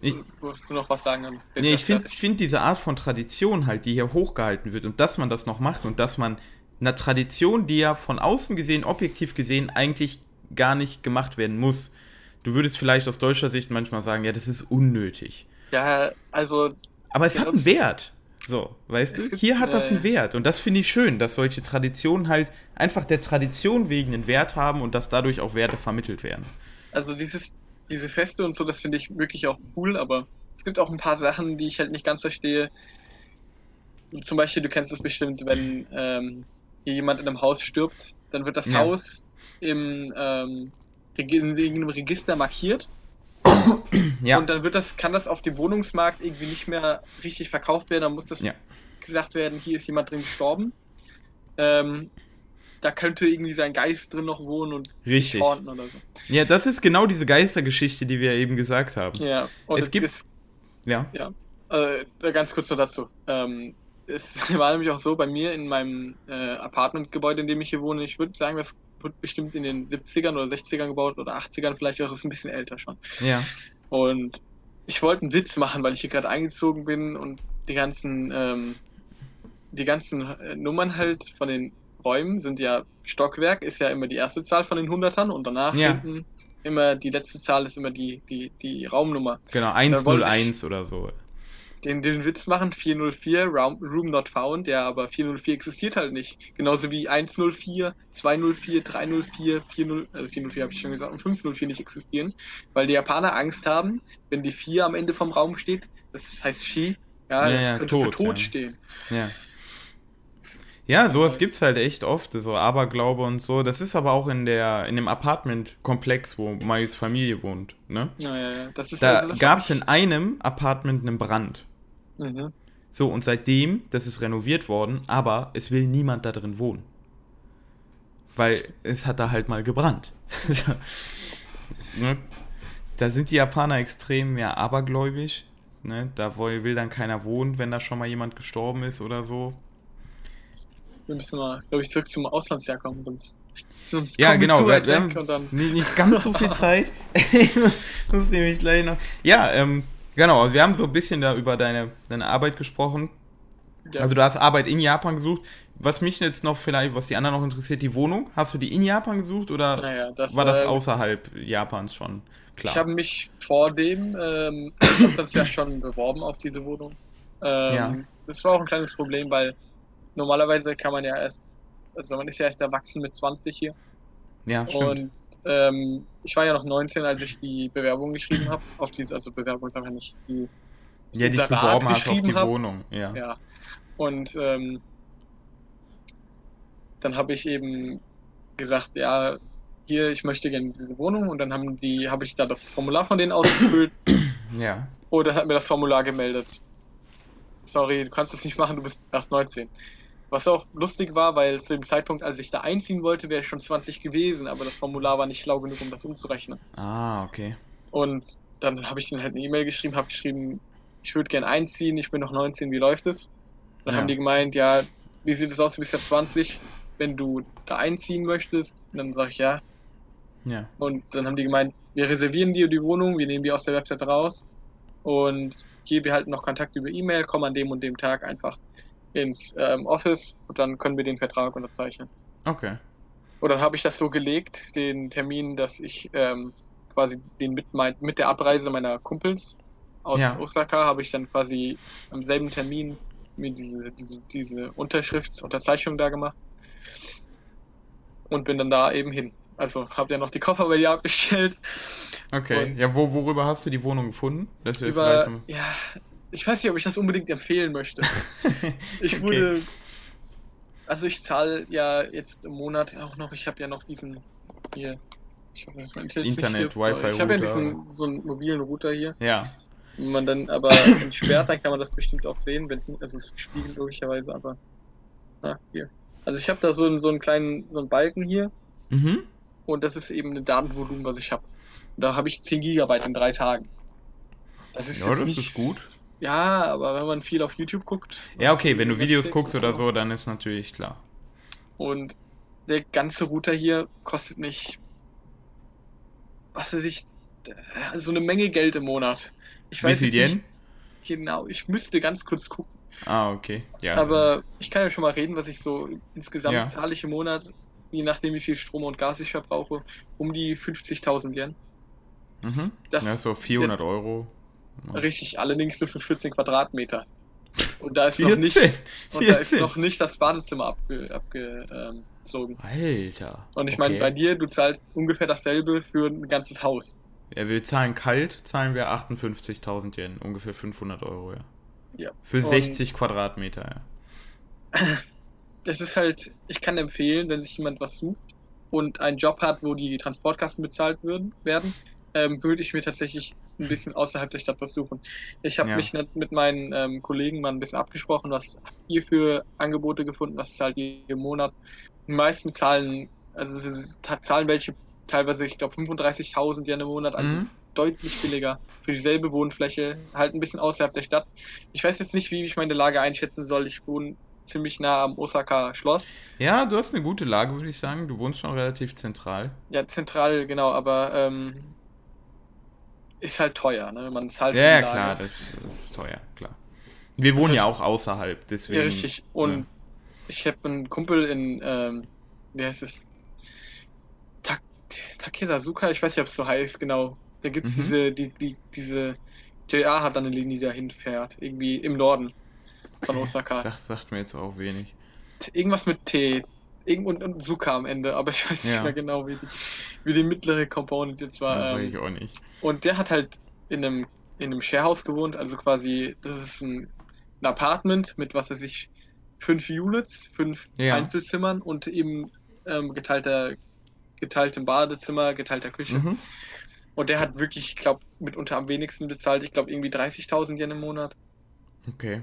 Ich, du noch was sagen? Nee, ich finde find diese Art von Tradition halt, die hier hochgehalten wird und dass man das noch macht und dass man einer Tradition, die ja von außen gesehen, objektiv gesehen, eigentlich gar nicht gemacht werden muss. Du würdest vielleicht aus deutscher Sicht manchmal sagen, ja, das ist unnötig. Ja, also. Aber es hat einen Wert. So, weißt du? Hier hat das einen Wert. Und das finde ich schön, dass solche Traditionen halt einfach der Tradition wegen einen Wert haben und dass dadurch auch Werte vermittelt werden. Also dieses, diese Feste und so, das finde ich wirklich auch cool, aber es gibt auch ein paar Sachen, die ich halt nicht ganz verstehe. Zum Beispiel, du kennst es bestimmt, wenn ähm, hier jemand in einem Haus stirbt, dann wird das ja. Haus im, ähm, in irgendeinem Register markiert. Ja. Und dann wird das, kann das auf dem Wohnungsmarkt irgendwie nicht mehr richtig verkauft werden. Dann muss das ja. gesagt werden, hier ist jemand drin gestorben. Ähm, da könnte irgendwie sein Geist drin noch wohnen und Richtig. oder so. Ja, das ist genau diese Geistergeschichte, die wir eben gesagt haben. Ja, und es gibt. Ist, ja. Ja. Äh, ganz kurz noch dazu. Ähm, es war nämlich auch so bei mir in meinem äh, Apartmentgebäude, in dem ich hier wohne. Ich würde sagen, das wird bestimmt in den 70ern oder 60ern gebaut oder 80ern vielleicht auch. Ist ein bisschen älter schon. Ja. Und ich wollte einen Witz machen, weil ich hier gerade eingezogen bin und die ganzen, ähm, die ganzen äh, Nummern halt von den Räumen sind ja Stockwerk, ist ja immer die erste Zahl von den Hundertern und danach ja. hinten immer die letzte Zahl ist immer die, die, die Raumnummer. Genau, 101 oder so. Den, den Witz machen, 404, Room, Room Not Found, ja, aber 404 existiert halt nicht. Genauso wie 104, 204, 304, 40, also 404 habe ich schon gesagt, und 504 nicht existieren, weil die Japaner Angst haben, wenn die 4 am Ende vom Raum steht, das heißt Shi, ja, ja das ja, könnte tot, für tot ja. stehen. Ja. Ja, sowas gibt's halt echt oft, so Aberglaube und so. Das ist aber auch in der in dem Apartment-Komplex, wo Mayus Familie wohnt, ne? Ja, ja, ja. Das ist da also, gab's in einem Apartment einen Brand. Mhm. So, und seitdem, das ist renoviert worden, aber es will niemand da drin wohnen. Weil es hat da halt mal gebrannt. ne? Da sind die Japaner extrem ja abergläubig. Ne? Da will dann keiner wohnen, wenn da schon mal jemand gestorben ist oder so wir müssen mal, glaube ich, zurück zum Auslandsjahr kommen, sonst Sonst ja, genau. Wir, wir haben nicht ganz so viel Zeit. ich muss nämlich gleich noch. Ja, ähm, genau. Also wir haben so ein bisschen da über deine, deine Arbeit gesprochen. Ja. Also du hast Arbeit in Japan gesucht. Was mich jetzt noch vielleicht, was die anderen noch interessiert, die Wohnung. Hast du die in Japan gesucht oder naja, das, war das äh, außerhalb Japans schon klar? Ich habe mich vor dem, ähm, ich habe das ja schon beworben auf diese Wohnung. Ähm, ja. Das war auch ein kleines Problem, weil normalerweise kann man ja erst, also man ist ja erst erwachsen mit 20 hier. Ja, stimmt. Und ähm, ich war ja noch 19, als ich die Bewerbung geschrieben habe, auf diese, also Bewerbung ist einfach nicht die. Ja, dich beworben hast auf die hab. Wohnung, ja. Ja. Und ähm, dann habe ich eben gesagt, ja, hier, ich möchte gerne diese Wohnung und dann haben die, habe ich da das Formular von denen ausgefüllt. ja. Oder hat mir das Formular gemeldet. Sorry, du kannst das nicht machen, du bist erst 19. Was auch lustig war, weil zu dem Zeitpunkt, als ich da einziehen wollte, wäre ich schon 20 gewesen, aber das Formular war nicht schlau genug, um das umzurechnen. Ah, okay. Und dann habe ich denen halt eine E-Mail geschrieben, habe geschrieben, ich würde gerne einziehen, ich bin noch 19, wie läuft es? Dann ja. haben die gemeint, ja, wie sieht es aus, du bist ja 20, wenn du da einziehen möchtest, dann sage ich ja. Ja. Und dann haben die gemeint, wir reservieren dir die Wohnung, wir nehmen die aus der Website raus und hier wir halten noch Kontakt über E-Mail, komm an dem und dem Tag einfach ins ähm, Office und dann können wir den Vertrag unterzeichnen. Okay. Und dann habe ich das so gelegt, den Termin, dass ich ähm, quasi den mit, mein, mit der Abreise meiner Kumpels aus ja. Osaka habe ich dann quasi am selben Termin mir diese, diese, diese Unterschriftsunterzeichnung da gemacht und bin dann da eben hin. Also habe ja noch die Koffer bei dir abgestellt. Okay, und ja, wo, worüber hast du die Wohnung gefunden? Dass wir über, vielleicht ja, ich weiß nicht, ob ich das unbedingt empfehlen möchte. ich wurde, okay. also ich zahle ja jetzt im Monat auch noch, ich habe ja noch diesen hier, ich hoffe, das mein Internet, Internet Wi-Fi Ich habe ja diesen so einen mobilen Router hier. Ja. Wenn man dann aber entsperrt, dann kann man das bestimmt auch sehen, wenn es nicht, also es spiegelt logischerweise, aber na, hier. Also ich habe da so einen, so einen kleinen, so einen Balken hier. Mhm. Und das ist eben ein Datenvolumen, was ich habe. Und da habe ich 10 Gigabyte in drei Tagen. Das ist ja, das nicht, ist gut. Ja, aber wenn man viel auf YouTube guckt. Ja, okay, wenn du Videos guckst oder so, dann ist natürlich klar. Und der ganze Router hier kostet mich, was weiß ich, so eine Menge Geld im Monat. Ich weiß Wie viel Yen? Genau, ich müsste ganz kurz gucken. Ah, okay. Ja. Aber ich kann ja schon mal reden, was ich so insgesamt ja. zahle ich im Monat, je nachdem wie viel Strom und Gas ich verbrauche, um die 50.000 Yen. Mhm. Das ja, so 400 Euro. Richtig, allerdings nur für 14 Quadratmeter. Und da ist, 14, noch, nicht, und da ist noch nicht das Badezimmer abgezogen. Abge, ähm, Alter. Und ich okay. meine, bei dir, du zahlst ungefähr dasselbe für ein ganzes Haus. Ja, wir zahlen kalt, zahlen wir 58.000 Yen, ungefähr 500 Euro, ja. Ja. Für 60 und Quadratmeter, ja. Das ist halt, ich kann empfehlen, wenn sich jemand was sucht und einen Job hat, wo die Transportkassen bezahlt würden, werden, ähm, würde ich mir tatsächlich ein bisschen außerhalb der Stadt was suchen. Ich habe ja. mich mit meinen ähm, Kollegen mal ein bisschen abgesprochen, was ihr für Angebote gefunden, was zahlt ihr im Monat. Die meisten zahlen, also zahlen welche teilweise, ich glaube, 35.000 Yen im Monat, also mhm. deutlich billiger für dieselbe Wohnfläche, halt ein bisschen außerhalb der Stadt. Ich weiß jetzt nicht, wie ich meine Lage einschätzen soll. Ich wohne ziemlich nah am Osaka Schloss. Ja, du hast eine gute Lage, würde ich sagen. Du wohnst schon relativ zentral. Ja, zentral, genau, aber ähm, ist halt teuer, ne? Man zahlt Ja, ja klar, das, das, ist teuer, klar. Wir wohnen ja auch außerhalb, deswegen. Ja, richtig. Und ja. ich habe einen Kumpel in, ähm, wie heißt es? Tak Takedazuka, ich weiß nicht, ob es so heißt, genau. Da gibt es mhm. diese, die, die, diese, JR hat dann eine Linie, die dahin fährt, irgendwie im Norden von Osaka. Sagt, sagt mir jetzt auch wenig. Irgendwas mit T. Irgend und, und Suka am Ende, aber ich weiß nicht ja. mehr genau, wie die, wie die mittlere Component jetzt war. Weiß ähm, ich auch nicht. Und der hat halt in einem, in einem Sharehouse gewohnt, also quasi, das ist ein, ein Apartment mit, was weiß ich, fünf Units, fünf ja. Einzelzimmern und eben ähm, geteilter, geteiltem Badezimmer, geteilter Küche. Mhm. Und der hat wirklich, ich glaube, mitunter am wenigsten bezahlt. Ich glaube, irgendwie 30.000 Yen im Monat. Okay.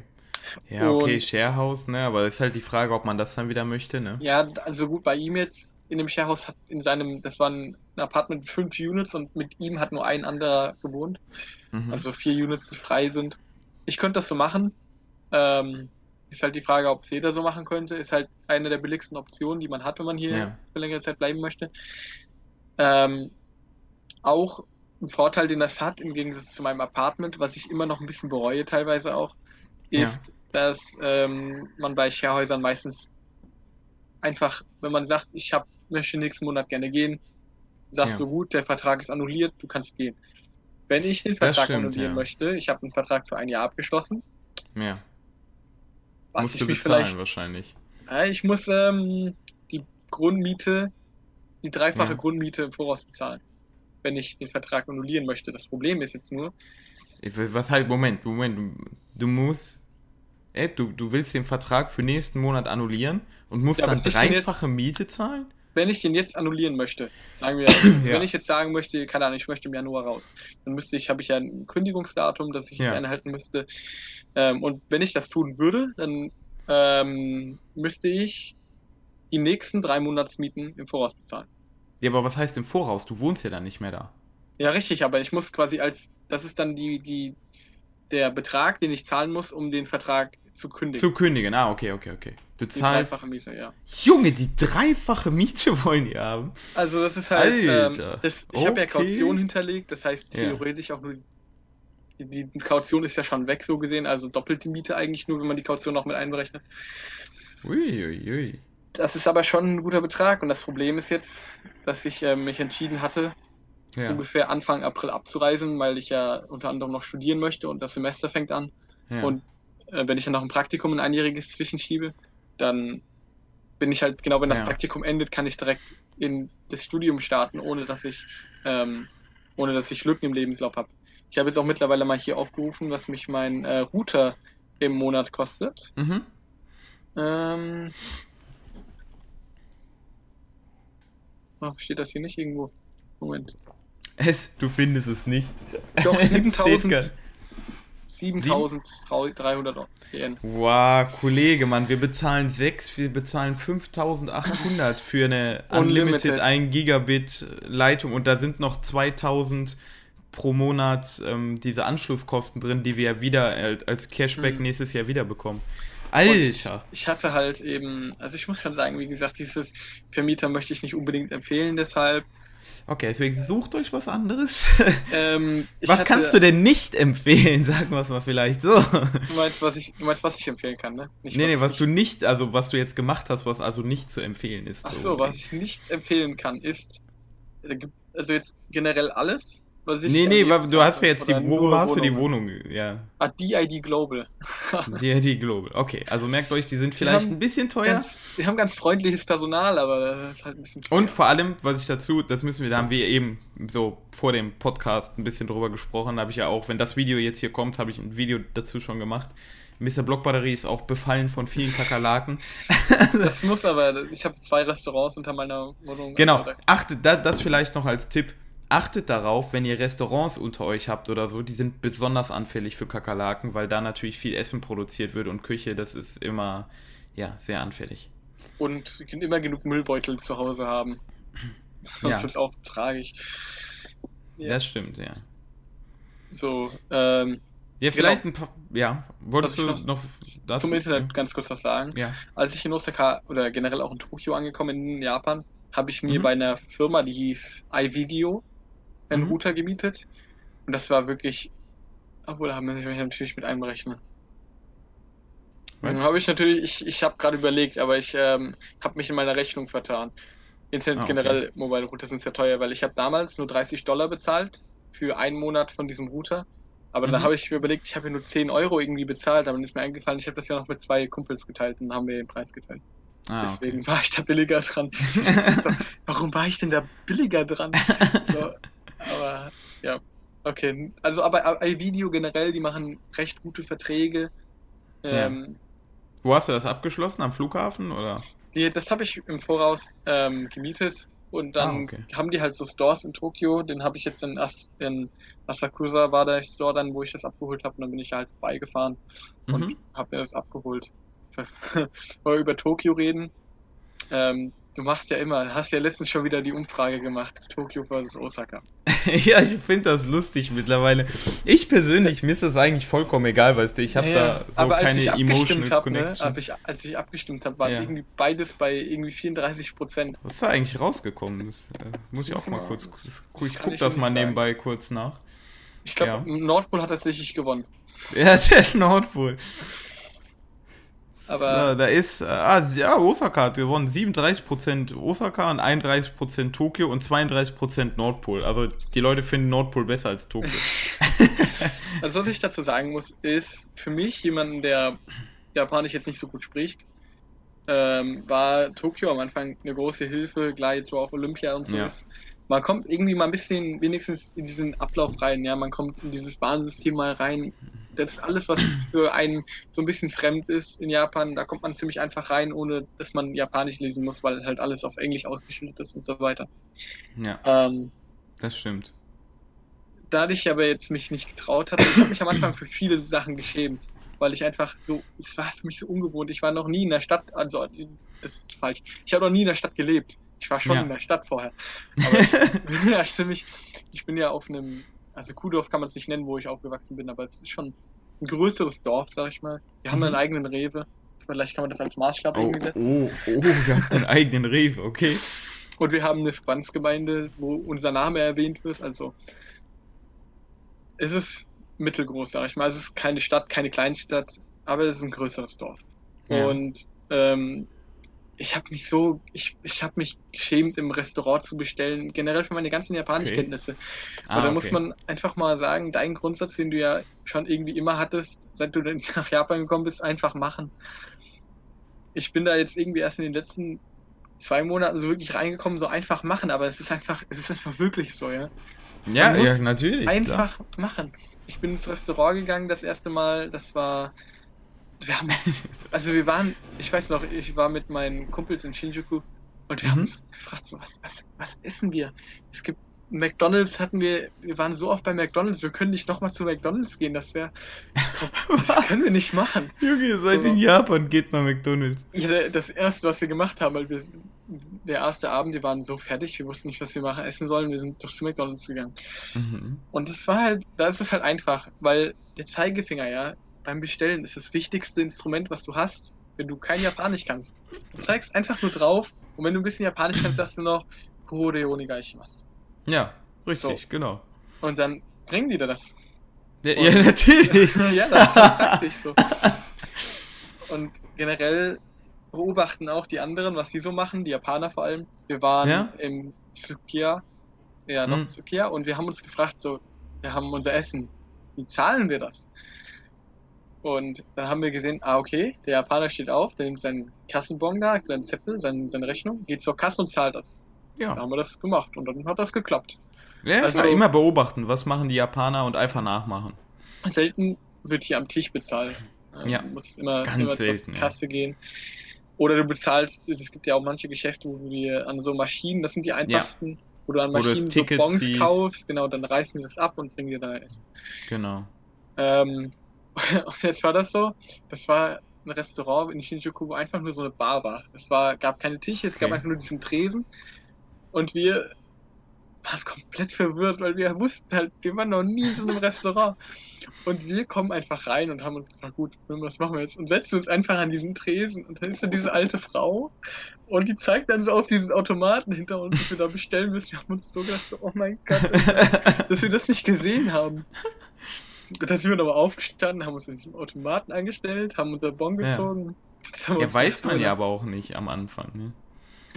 Ja, okay, und, Sharehouse, ne? Aber ist halt die Frage, ob man das dann wieder möchte, ne? Ja, also gut, bei ihm jetzt in dem Sharehouse hat in seinem, das war ein Apartment mit fünf Units und mit ihm hat nur ein anderer gewohnt. Mhm. Also vier Units, die frei sind. Ich könnte das so machen. Ähm, Ist halt die Frage, ob es jeder so machen könnte. Ist halt eine der billigsten Optionen, die man hat, wenn man hier ja. für längere Zeit bleiben möchte. Ähm, auch ein Vorteil, den das hat, im Gegensatz zu meinem Apartment, was ich immer noch ein bisschen bereue teilweise auch, ist, ja. dass ähm, man bei Sharehäusern meistens einfach, wenn man sagt, ich hab, möchte nächsten Monat gerne gehen, sagst ja. du gut, der Vertrag ist annulliert, du kannst gehen. Wenn ich den Vertrag stimmt, annullieren ja. möchte, ich habe einen Vertrag für ein Jahr abgeschlossen. Ja. Was Musst du bezahlen wahrscheinlich. Ja, ich muss ähm, die Grundmiete, die dreifache ja. Grundmiete im Voraus bezahlen, wenn ich den Vertrag annullieren möchte. Das Problem ist jetzt nur. Was halt, Moment, Moment, du musst. Ey, du, du willst den Vertrag für nächsten Monat annullieren und musst ja, dann dreifache jetzt, Miete zahlen? wenn ich den jetzt annullieren möchte, sagen wir, ja. wenn ich jetzt sagen möchte, keine Ahnung, ich möchte im Januar raus, dann müsste ich, habe ich ja ein Kündigungsdatum, das ich ja. jetzt einhalten müsste. Ähm, und wenn ich das tun würde, dann ähm, müsste ich die nächsten drei Monatsmieten im Voraus bezahlen. Ja, aber was heißt im Voraus? Du wohnst ja dann nicht mehr da. Ja, richtig, aber ich muss quasi als, das ist dann die, die, der Betrag, den ich zahlen muss, um den Vertrag zu kündigen. Zu kündigen, ah, okay, okay, okay. Du zahlst. Die dreifache Miete, ja. Junge, die dreifache Miete wollen die haben. Also, das ist halt. Ähm, das, ich okay. habe ja Kaution hinterlegt, das heißt theoretisch ja. auch nur. Die, die, Kaution ist ja schon weg, so gesehen, also doppelt die Miete eigentlich nur, wenn man die Kaution noch mit einberechnet. Uiuiui. Ui, ui. Das ist aber schon ein guter Betrag und das Problem ist jetzt, dass ich äh, mich entschieden hatte, ja. ungefähr Anfang April abzureisen, weil ich ja unter anderem noch studieren möchte und das Semester fängt an. Ja. Und äh, wenn ich dann noch ein Praktikum ein einjähriges zwischenschiebe, dann bin ich halt, genau wenn das ja. Praktikum endet, kann ich direkt in das Studium starten, ohne dass ich, ähm, ohne dass ich Lücken im Lebenslauf habe. Ich habe jetzt auch mittlerweile mal hier aufgerufen, was mich mein äh, Router im Monat kostet. Mhm. Ähm, oh, steht das hier nicht irgendwo? Moment. Es, du findest es nicht. Doch, 7000, 7300 Yen. Wow, Kollege, Mann, wir bezahlen 6, wir bezahlen 5800 für eine Unlimited, 1 Gigabit Leitung und da sind noch 2000 pro Monat ähm, diese Anschlusskosten drin, die wir ja wieder als Cashback mhm. nächstes Jahr wieder bekommen. Alter! Und ich hatte halt eben, also ich muss schon sagen, wie gesagt, dieses Vermieter möchte ich nicht unbedingt empfehlen, deshalb Okay, deswegen sucht euch was anderes. Ähm, was hatte, kannst du denn nicht empfehlen? Sagen wir es mal vielleicht so. Du meinst, was ich, du meinst, was ich empfehlen kann, ne? Nicht, nee, nee, was du nicht, also was du jetzt gemacht hast, was also nicht zu empfehlen ist. Ach so, so was ich nicht empfehlen kann, ist, also jetzt generell alles, was ich nee, nee, du hast ja jetzt die, worüber hast du die Wohnung? Ja. Ah, DID Global. DID Global, okay. Also merkt euch, die sind vielleicht ein bisschen teuer. Ganz, die haben ganz freundliches Personal, aber das ist halt ein bisschen teuer. Und vor allem, was ich dazu, das müssen wir, da haben wir eben so vor dem Podcast ein bisschen drüber gesprochen, habe ich ja auch, wenn das Video jetzt hier kommt, habe ich ein Video dazu schon gemacht. Mr. Blockbatterie ist auch befallen von vielen Kakerlaken. das muss aber, ich habe zwei Restaurants unter meiner Wohnung. Genau, achtet, das vielleicht noch als Tipp achtet darauf, wenn ihr Restaurants unter euch habt oder so, die sind besonders anfällig für Kakerlaken, weil da natürlich viel Essen produziert wird und Küche, das ist immer ja, sehr anfällig. Und ihr könnt immer genug Müllbeutel zu Hause haben. Sonst ja. wird es auch tragisch. Ja. Das stimmt, ja. So, ähm. Ja, vielleicht genau. ein paar. Ja, wolltest du noch dazu? Zum Internet ganz kurz was sagen. Ja. Als ich in Osaka oder generell auch in Tokio angekommen in Japan, habe ich mir mhm. bei einer Firma, die hieß iVideo, einen mhm. Router gemietet. Und das war wirklich, obwohl da haben wir sich natürlich mit einberechnet. Dann habe ich natürlich, ich, ich habe gerade überlegt, aber ich ähm, habe mich in meiner Rechnung vertan. Internet ah, okay. generell, Mobile Router sind sehr teuer, weil ich habe damals nur 30 Dollar bezahlt für einen Monat von diesem Router. Aber mhm. dann habe ich mir überlegt, ich habe ja nur 10 Euro irgendwie bezahlt, aber dann ist mir eingefallen, ich habe das ja noch mit zwei Kumpels geteilt und dann haben wir den Preis geteilt. Ah, Deswegen okay. war ich da billiger dran. so, warum war ich denn da billiger dran? So, aber ja, okay. Also aber iVideo generell, die machen recht gute Verträge. Ähm, ja. Wo hast du das abgeschlossen? Am Flughafen oder? Die, das habe ich im Voraus ähm, gemietet und dann ah, okay. haben die halt so Stores in Tokio. Den habe ich jetzt in, As in Asakusa war der Store dann, wo ich das abgeholt habe und dann bin ich halt beigefahren mhm. und habe mir das abgeholt. Wollen wir über Tokio reden? Ähm, du machst ja immer, hast ja letztens schon wieder die Umfrage gemacht, Tokio versus Osaka. ja, ich finde das lustig mittlerweile. Ich persönlich, mir ist das eigentlich vollkommen egal, weißt du, ich habe ja, da so keine emotional hab, ne, Connection. Ne, ich, als ich abgestimmt habe, war ja. irgendwie beides bei irgendwie 34 Prozent. Was ist da eigentlich rausgekommen? Das äh, muss ich auch mal kurz, das, ich guck das mal nebenbei kurz nach. Ich glaube, ja. Nordpol hat tatsächlich gewonnen. Ja, der Nordpol. Aber da ist, äh, ah, ja, Osaka hat gewonnen. 37% Osaka und 31% Tokio und 32% Nordpol. Also die Leute finden Nordpol besser als Tokio. also was ich dazu sagen muss, ist für mich jemanden, der Japanisch jetzt nicht so gut spricht, ähm, war Tokio am Anfang eine große Hilfe, klar jetzt wo auch Olympia und so ja. ist. Man kommt irgendwie mal ein bisschen wenigstens in diesen Ablauf rein, ja, man kommt in dieses Bahnsystem mal rein, das ist alles, was für einen so ein bisschen fremd ist in Japan. Da kommt man ziemlich einfach rein, ohne dass man Japanisch lesen muss, weil halt alles auf Englisch ausgeschildert ist und so weiter. Ja. Ähm, das stimmt. Da ich aber jetzt mich nicht getraut habe, ich habe mich am Anfang für viele Sachen geschämt, weil ich einfach so, es war für mich so ungewohnt. Ich war noch nie in der Stadt, also das ist falsch. Ich habe noch nie in der Stadt gelebt. Ich war schon ja. in der Stadt vorher. Aber ich, ja, ziemlich, ich bin ja auf einem also Kuhdorf kann man es nicht nennen, wo ich aufgewachsen bin, aber es ist schon ein größeres Dorf, sag ich mal. Wir haben mhm. einen eigenen Rewe. Vielleicht kann man das als Maßstab oh, setzen. Oh, oh, wir haben einen eigenen Rewe, okay. Und wir haben eine Verbandsgemeinde, wo unser Name erwähnt wird. Also es ist mittelgroß, sag ich mal. Es ist keine Stadt, keine Kleinstadt, aber es ist ein größeres Dorf. Ja. Und ähm, ich habe mich so, ich, ich habe mich geschämt, im Restaurant zu bestellen, generell für meine ganzen Japanischkenntnisse. Okay. Ah, da okay. muss man einfach mal sagen, dein Grundsatz, den du ja schon irgendwie immer hattest, seit du nach Japan gekommen bist, einfach machen. Ich bin da jetzt irgendwie erst in den letzten zwei Monaten so wirklich reingekommen, so einfach machen, aber es ist einfach, es ist einfach wirklich so, ja. Ja, ja, natürlich. Einfach klar. machen. Ich bin ins Restaurant gegangen das erste Mal, das war wir haben, also wir waren, ich weiß noch, ich war mit meinen Kumpels in Shinjuku und wir mhm. haben uns gefragt, so, was, was, was essen wir? Es gibt McDonalds hatten wir, wir waren so oft bei McDonalds, wir können nicht nochmal zu McDonalds gehen, das wäre, das können wir nicht machen. Junge, ihr seid so. in Japan, geht nach McDonalds. Ja, das erste, was wir gemacht haben, weil wir, der erste Abend, wir waren so fertig, wir wussten nicht, was wir machen, essen sollen, wir sind doch zu McDonalds gegangen. Mhm. Und das war halt, da ist es halt einfach, weil der Zeigefinger, ja, beim Bestellen ist das wichtigste Instrument, was du hast, wenn du kein Japanisch kannst. Du zeigst einfach nur drauf und wenn du ein bisschen Japanisch kannst, sagst du noch Kore onegaishimasu. Ja, richtig, so. genau. Und dann bringen die dir das. Ja, ja natürlich. ja, das ist praktisch so. Und generell beobachten auch die anderen, was die so machen, die Japaner vor allem. Wir waren ja? im Tsukiya, ja, noch hm. Tsukiya, und wir haben uns gefragt, so, wir haben unser Essen, wie zahlen wir das? Und dann haben wir gesehen, ah, okay, der Japaner steht auf, der nimmt seinen Kassenbon da, seinen Zettel, seine, seine Rechnung, geht zur Kasse und zahlt das. Ja. Dann haben wir das gemacht und dann hat das geklappt. Ja, also, immer beobachten, was machen die Japaner und einfach nachmachen. Selten wird hier am Tisch bezahlt. Ja, du musst immer, ganz immer selten, zur Kasse ja. gehen. Oder du bezahlst, es gibt ja auch manche Geschäfte, wo wir an so Maschinen, das sind die einfachsten, ja. wo du an Maschinen du so Bons ziehst. kaufst, genau, dann reißen wir das ab und bringen dir da Essen. Genau. Ähm, Und jetzt war das so, das war ein Restaurant in Shinjuku, wo einfach nur so eine Bar war. Es war, gab keine Tische, es okay. gab einfach nur diesen Tresen. Und wir waren komplett verwirrt, weil wir wussten halt, wir waren noch nie in so einem Restaurant. Und wir kommen einfach rein und haben uns gefragt, gut, was machen wir jetzt? Und setzen uns einfach an diesen Tresen. Und dann ist da diese alte Frau und die zeigt dann so auf diesen Automaten hinter uns, dass wir da bestellen müssen. Wir haben uns so gedacht, so, oh mein Gott, dass wir das nicht gesehen haben. Da sind wir nochmal aufgestanden, haben uns in diesem Automaten angestellt, haben unser Bon gezogen. Ja, ja weiß man ja aber auch nicht am Anfang. Ne?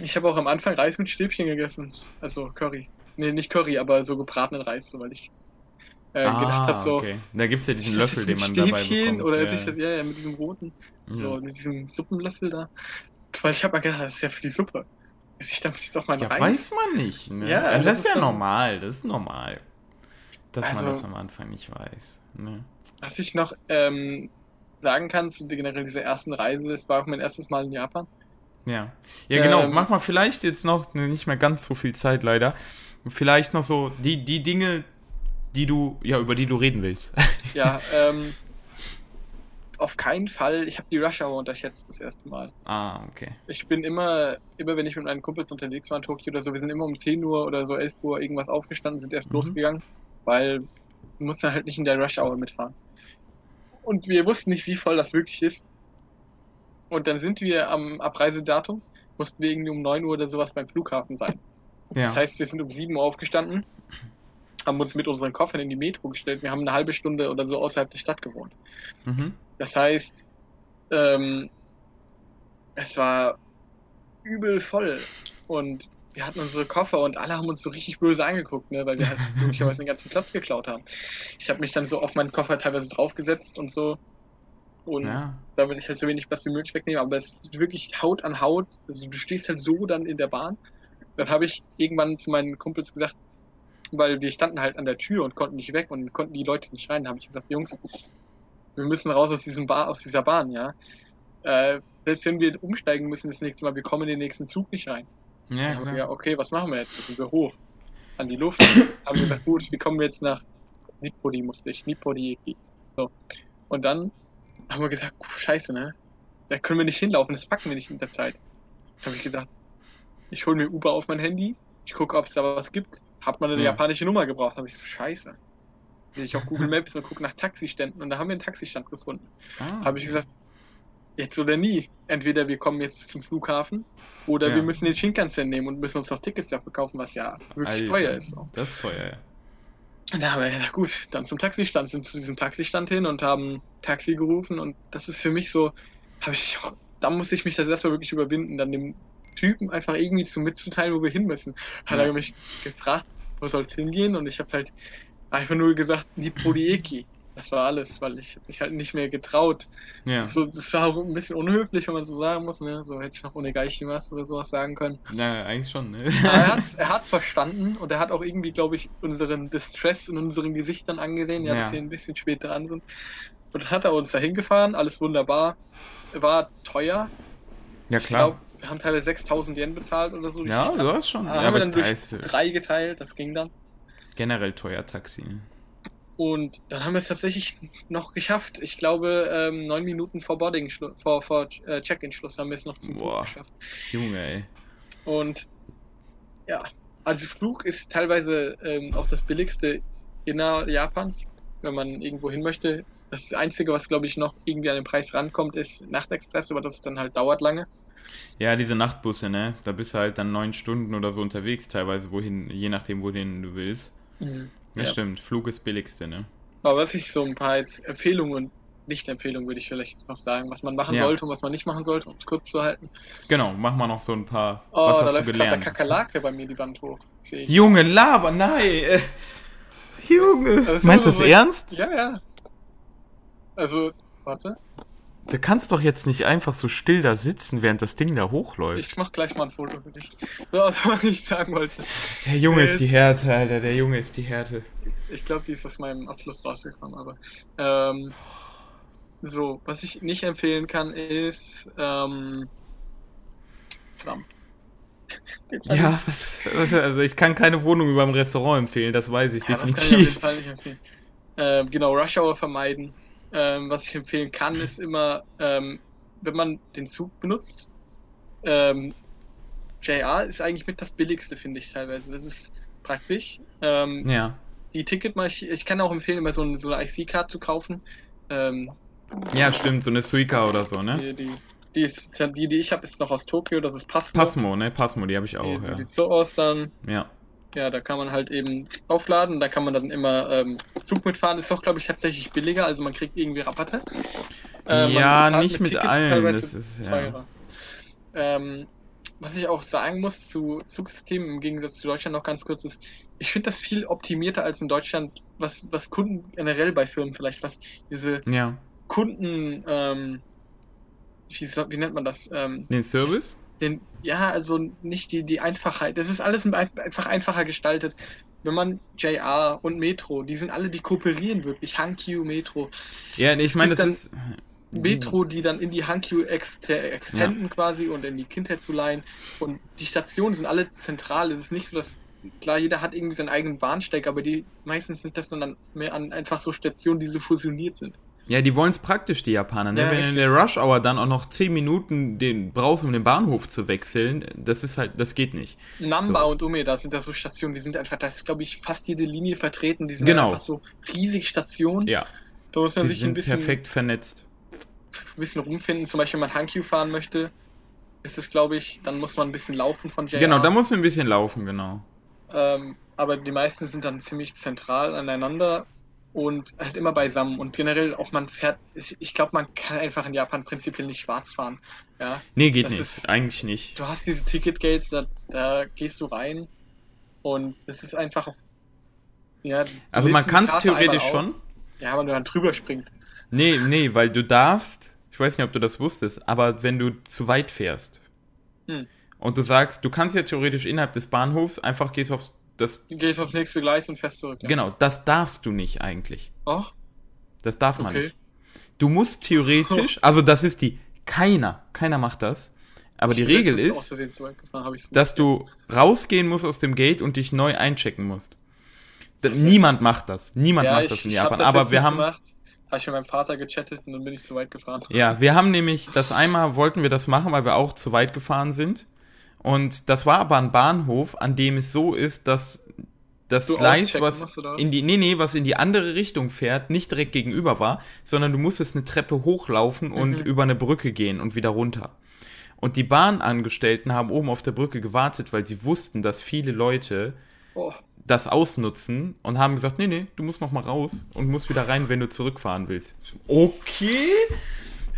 Ich habe auch am Anfang Reis mit Stäbchen gegessen. Also Curry. Nee, nicht Curry, aber so gebratenen Reis, so weil ich äh, ah, gedacht habe, so. Okay. Da gibt es ja diesen Löffel, den man Stäbchen, dabei bekommt. Oder ja. Ich, ja, ja, mit diesem roten, ja. so mit diesem Suppenlöffel da. Weil ich habe mal gedacht, das ist ja für die Suppe. Esse ich damit jetzt auch mal ja, Reis? weiß man nicht. Ne? Ja, das, das ist ja normal, das ist normal. Dass also, man das am Anfang nicht weiß. Ne? Was ich noch ähm, sagen kann zu generell dieser ersten Reise, es war auch mein erstes Mal in Japan. Ja. Ja, genau. Ähm, Mach mal vielleicht jetzt noch ne, nicht mehr ganz so viel Zeit leider. Vielleicht noch so die, die Dinge, die du, ja, über die du reden willst. Ja, ähm, auf keinen Fall, ich habe die Rush Hour unterschätzt das erste Mal. Ah, okay. Ich bin immer, immer wenn ich mit meinen Kumpels unterwegs war in Tokio oder so, wir sind immer um 10 Uhr oder so 11 Uhr irgendwas aufgestanden, sind erst mhm. losgegangen, weil du musst dann halt nicht in der Rush Hour mitfahren. Und wir wussten nicht, wie voll das wirklich ist. Und dann sind wir am Abreisedatum, mussten wir irgendwie um 9 Uhr oder sowas beim Flughafen sein. Ja. Das heißt, wir sind um 7 Uhr aufgestanden, haben uns mit unseren Koffern in die Metro gestellt. Wir haben eine halbe Stunde oder so außerhalb der Stadt gewohnt. Mhm. Das heißt, ähm, es war übel voll. Und wir hatten unsere Koffer und alle haben uns so richtig böse angeguckt, ne, weil wir halt möglicherweise den ganzen Platz geklaut haben. Ich habe mich dann so auf meinen Koffer teilweise draufgesetzt und so. Und ja. damit ich halt so wenig Platz wie möglich wegnehme. Aber es ist wirklich Haut an Haut. Also du stehst halt so dann in der Bahn. Dann habe ich irgendwann zu meinen Kumpels gesagt, weil wir standen halt an der Tür und konnten nicht weg und konnten die Leute nicht rein. Da habe ich gesagt, Jungs, wir müssen raus aus diesem Bar, aus dieser Bahn, ja. Äh, selbst wenn wir umsteigen müssen das nächste Mal, wir kommen in den nächsten Zug nicht rein. Ja, klar. Wir, okay, was machen wir jetzt? Sind wir hoch an die Luft. haben wir gesagt, gut, wie kommen wir jetzt nach Nipodi musste ich, Nipodi. So. Und dann haben wir gesagt, scheiße, ne? Da können wir nicht hinlaufen, das packen wir nicht in der Zeit. Habe ich gesagt, ich hole mir Uber auf mein Handy, ich gucke, ob es da was gibt. Hat man eine ja. japanische Nummer gebraucht? Habe ich so, scheiße. Sehe ich auf Google Maps und gucke nach Taxiständen und da haben wir einen Taxistand gefunden. Ah. Habe ich gesagt, jetzt oder nie. Entweder wir kommen jetzt zum Flughafen oder ja. wir müssen den Shinkansen nehmen und müssen uns noch Tickets dafür kaufen, was ja wirklich Alter, teuer ist. So. Das ist teuer, ja. Und da haben wir gesagt, gut, dann zum Taxistand, sind zu diesem Taxistand hin und haben Taxi gerufen und das ist für mich so, habe ich auch, da muss ich mich das erstmal wirklich überwinden, dann dem Typen einfach irgendwie zu mitzuteilen, wo wir hin müssen. Hat ja. er mich gefragt, wo soll es hingehen und ich habe halt einfach nur gesagt, die Prodieki. Das war alles, weil ich mich halt nicht mehr getraut. Ja. So, das war auch ein bisschen unhöflich, wenn man so sagen muss. Ne? So hätte ich noch ohne Geichimas oder sowas sagen können. Ja, eigentlich schon. Ne? er hat es er hat's verstanden und er hat auch irgendwie, glaube ich, unseren Distress in unseren Gesichtern angesehen, ja, ja. dass wir ein bisschen spät dran sind. Und dann hat er uns da hingefahren, alles wunderbar. War teuer. Ja, klar. Ich glaub, wir haben teilweise 6000 Yen bezahlt oder so. Ja, du hast schon. Ja, haben wir dann durch drei geteilt, das ging dann. Generell teuer Taxi. Und dann haben wir es tatsächlich noch geschafft. Ich glaube, ähm, neun Minuten vor Boarding, vor, vor äh, Check-in-Schluss haben wir es noch zum Boah, Flug geschafft. Junge, ey. Und ja, also Flug ist teilweise ähm, auch das billigste inner Japans, wenn man irgendwo hin möchte. Das Einzige, was glaube ich noch irgendwie an den Preis rankommt, ist Nachtexpress, aber das dann halt dauert lange. Ja, diese Nachtbusse, ne? Da bist du halt dann neun Stunden oder so unterwegs, teilweise, wohin, je nachdem, wohin du willst. Mhm. Ja, ja, stimmt. Flug ist billigste, ne? Aber was ich so ein paar jetzt Empfehlungen und Nicht-Empfehlungen würde ich vielleicht jetzt noch sagen, was man machen ja. sollte und was man nicht machen sollte, um es kurz zu halten. Genau, mach mal noch so ein paar. Oh, was da hast läuft du gelernt? der Kakerlake bei mir die Wand hoch. Junge, Laber, nein! Junge! Also Meinst du das ernst? Ja, ja. Also, warte. Du kannst doch jetzt nicht einfach so still da sitzen, während das Ding da hochläuft. Ich mach gleich mal ein Foto für dich. So, was ich sagen wollte. Der Junge ist die Härte, Alter. Der Junge ist die Härte. Ich glaube, die ist aus meinem Abschluss rausgekommen, aber. Ähm, so, was ich nicht empfehlen kann, ist. Ähm. Ja, was, was, also ich kann keine Wohnung über einem Restaurant empfehlen, das weiß ich ja, definitiv. Das kann ich auf jeden Fall nicht empfehlen. Ähm, genau, Rush Hour vermeiden ähm, was ich empfehlen kann, ist immer, ähm, wenn man den Zug benutzt, ähm, JR ist eigentlich mit das billigste, finde ich teilweise. Das ist praktisch. Ähm, ja. Die Ticket, ich, ich kann auch empfehlen, immer so, eine, so eine IC-Card zu kaufen. Ähm, ja, stimmt, so eine Suica oder so, ne? Die, die, die, ist, die, die ich habe, ist noch aus Tokio, das ist Passmo. Passmo, ne? Passmo, die habe ich auch, die, ja. Sieht so aus dann. Ja. Ja, da kann man halt eben aufladen, da kann man dann immer ähm, Zug mitfahren. Ist doch, glaube ich, tatsächlich billiger, also man kriegt irgendwie Rabatte. Äh, ja, nicht mit, mit allen, das ist ja. Ähm, was ich auch sagen muss zu Zugsystemen im Gegensatz zu Deutschland noch ganz kurz ist, ich finde das viel optimierter als in Deutschland, was, was Kunden generell bei Firmen vielleicht, was diese ja. Kunden, ähm, wie, wie, nennt man das? Ähm, Den Service? Den, ja, also nicht die, die Einfachheit. Das ist alles einfach einfacher gestaltet. Wenn man JR und Metro, die sind alle, die kooperieren wirklich. Hankyu, Metro. Ja, nee, ich meine, das ist. Metro, die dann in die Hankyu extenden ja. quasi und in die Kindheit zu leihen. Und die Stationen sind alle zentral. Es ist nicht so, dass klar, jeder hat irgendwie seinen eigenen Bahnsteig, aber die meistens sind das dann mehr an einfach so Stationen, die so fusioniert sind. Ja, die wollen es praktisch, die Japaner. Ne? Ja, Wenn du in der Rush Hour dann auch noch 10 Minuten den brauchst, um den Bahnhof zu wechseln, das ist halt, das geht nicht. Namba so. und Umeda sind da so Stationen, die sind einfach, das ist glaube ich fast jede Linie vertreten, die sind genau. einfach so riesig Stationen. Ja. Da muss man die sich sind ein bisschen, perfekt vernetzt. Ein bisschen rumfinden, zum Beispiel wenn man Hankyu fahren möchte, ist es glaube ich, dann muss man ein bisschen laufen von JR. Genau, da muss man ein bisschen laufen, genau. Ähm, aber die meisten sind dann ziemlich zentral aneinander und halt immer beisammen. Und generell auch man fährt, ich glaube, man kann einfach in Japan prinzipiell nicht schwarz fahren. Ja? Nee, geht das nicht. Ist, Eigentlich nicht. Du hast diese Ticketgates, da, da gehst du rein und es ist einfach. Ja, also man kann es theoretisch schon. Ja, aber du dann drüber springt. Nee, nee, weil du darfst, ich weiß nicht, ob du das wusstest, aber wenn du zu weit fährst hm. und du sagst, du kannst ja theoretisch innerhalb des Bahnhofs einfach gehst aufs das, du gehst aufs nächste Gleis und fährst zurück. Ja. Genau, das darfst du nicht eigentlich. Ach? Das darf man okay. nicht. Du musst theoretisch, also das ist die, keiner, keiner macht das. Aber ich die Regel ist, dass du rausgehen musst aus dem Gate und dich neu einchecken musst. Niemand macht das. Niemand ja, macht das in Japan. Das aber wir haben. Gemacht. Habe ich mit meinem Vater gechattet und dann bin ich zu weit gefahren. Ja, wir haben nämlich das einmal wollten wir das machen, weil wir auch zu weit gefahren sind. Und das war aber ein Bahnhof, an dem es so ist, dass das du Gleis, was in die, nee, nee, was in die andere Richtung fährt, nicht direkt gegenüber war, sondern du musstest eine Treppe hochlaufen und mhm. über eine Brücke gehen und wieder runter. Und die Bahnangestellten haben oben auf der Brücke gewartet, weil sie wussten, dass viele Leute oh. das ausnutzen und haben gesagt, nee, nee, du musst noch mal raus und musst wieder rein, wenn du zurückfahren willst. Okay,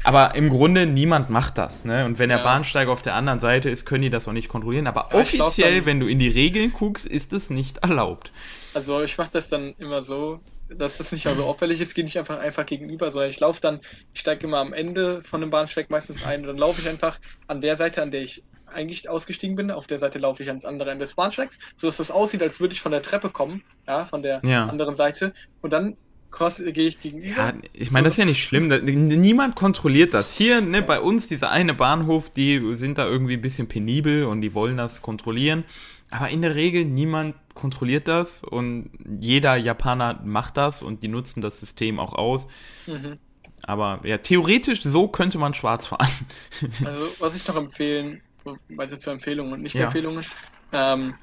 aber im Grunde niemand macht das, ne? Und wenn der Bahnsteiger auf der anderen Seite ist, können die das auch nicht kontrollieren. Aber ja, offiziell, dann, wenn du in die Regeln guckst, ist es nicht erlaubt. Also ich mache das dann immer so, dass das nicht so auffällig ist, gehe ich einfach einfach gegenüber, sondern ich laufe dann, ich steige immer am Ende von dem Bahnsteig meistens ein und dann laufe ich einfach an der Seite, an der ich eigentlich ausgestiegen bin. Auf der Seite laufe ich ans andere Ende des Bahnsteigs, sodass das aussieht, als würde ich von der Treppe kommen, ja, von der ja. anderen Seite. Und dann gehe ich gegenüber. Ja, ich meine, das ist ja nicht schlimm. Niemand kontrolliert das. Hier, ne, bei uns, dieser eine Bahnhof, die sind da irgendwie ein bisschen penibel und die wollen das kontrollieren. Aber in der Regel niemand kontrolliert das und jeder Japaner macht das und die nutzen das System auch aus. Mhm. Aber ja, theoretisch so könnte man schwarz fahren. Also, was ich noch empfehlen, weiter zur Empfehlung und nicht ja. Empfehlungen, ähm,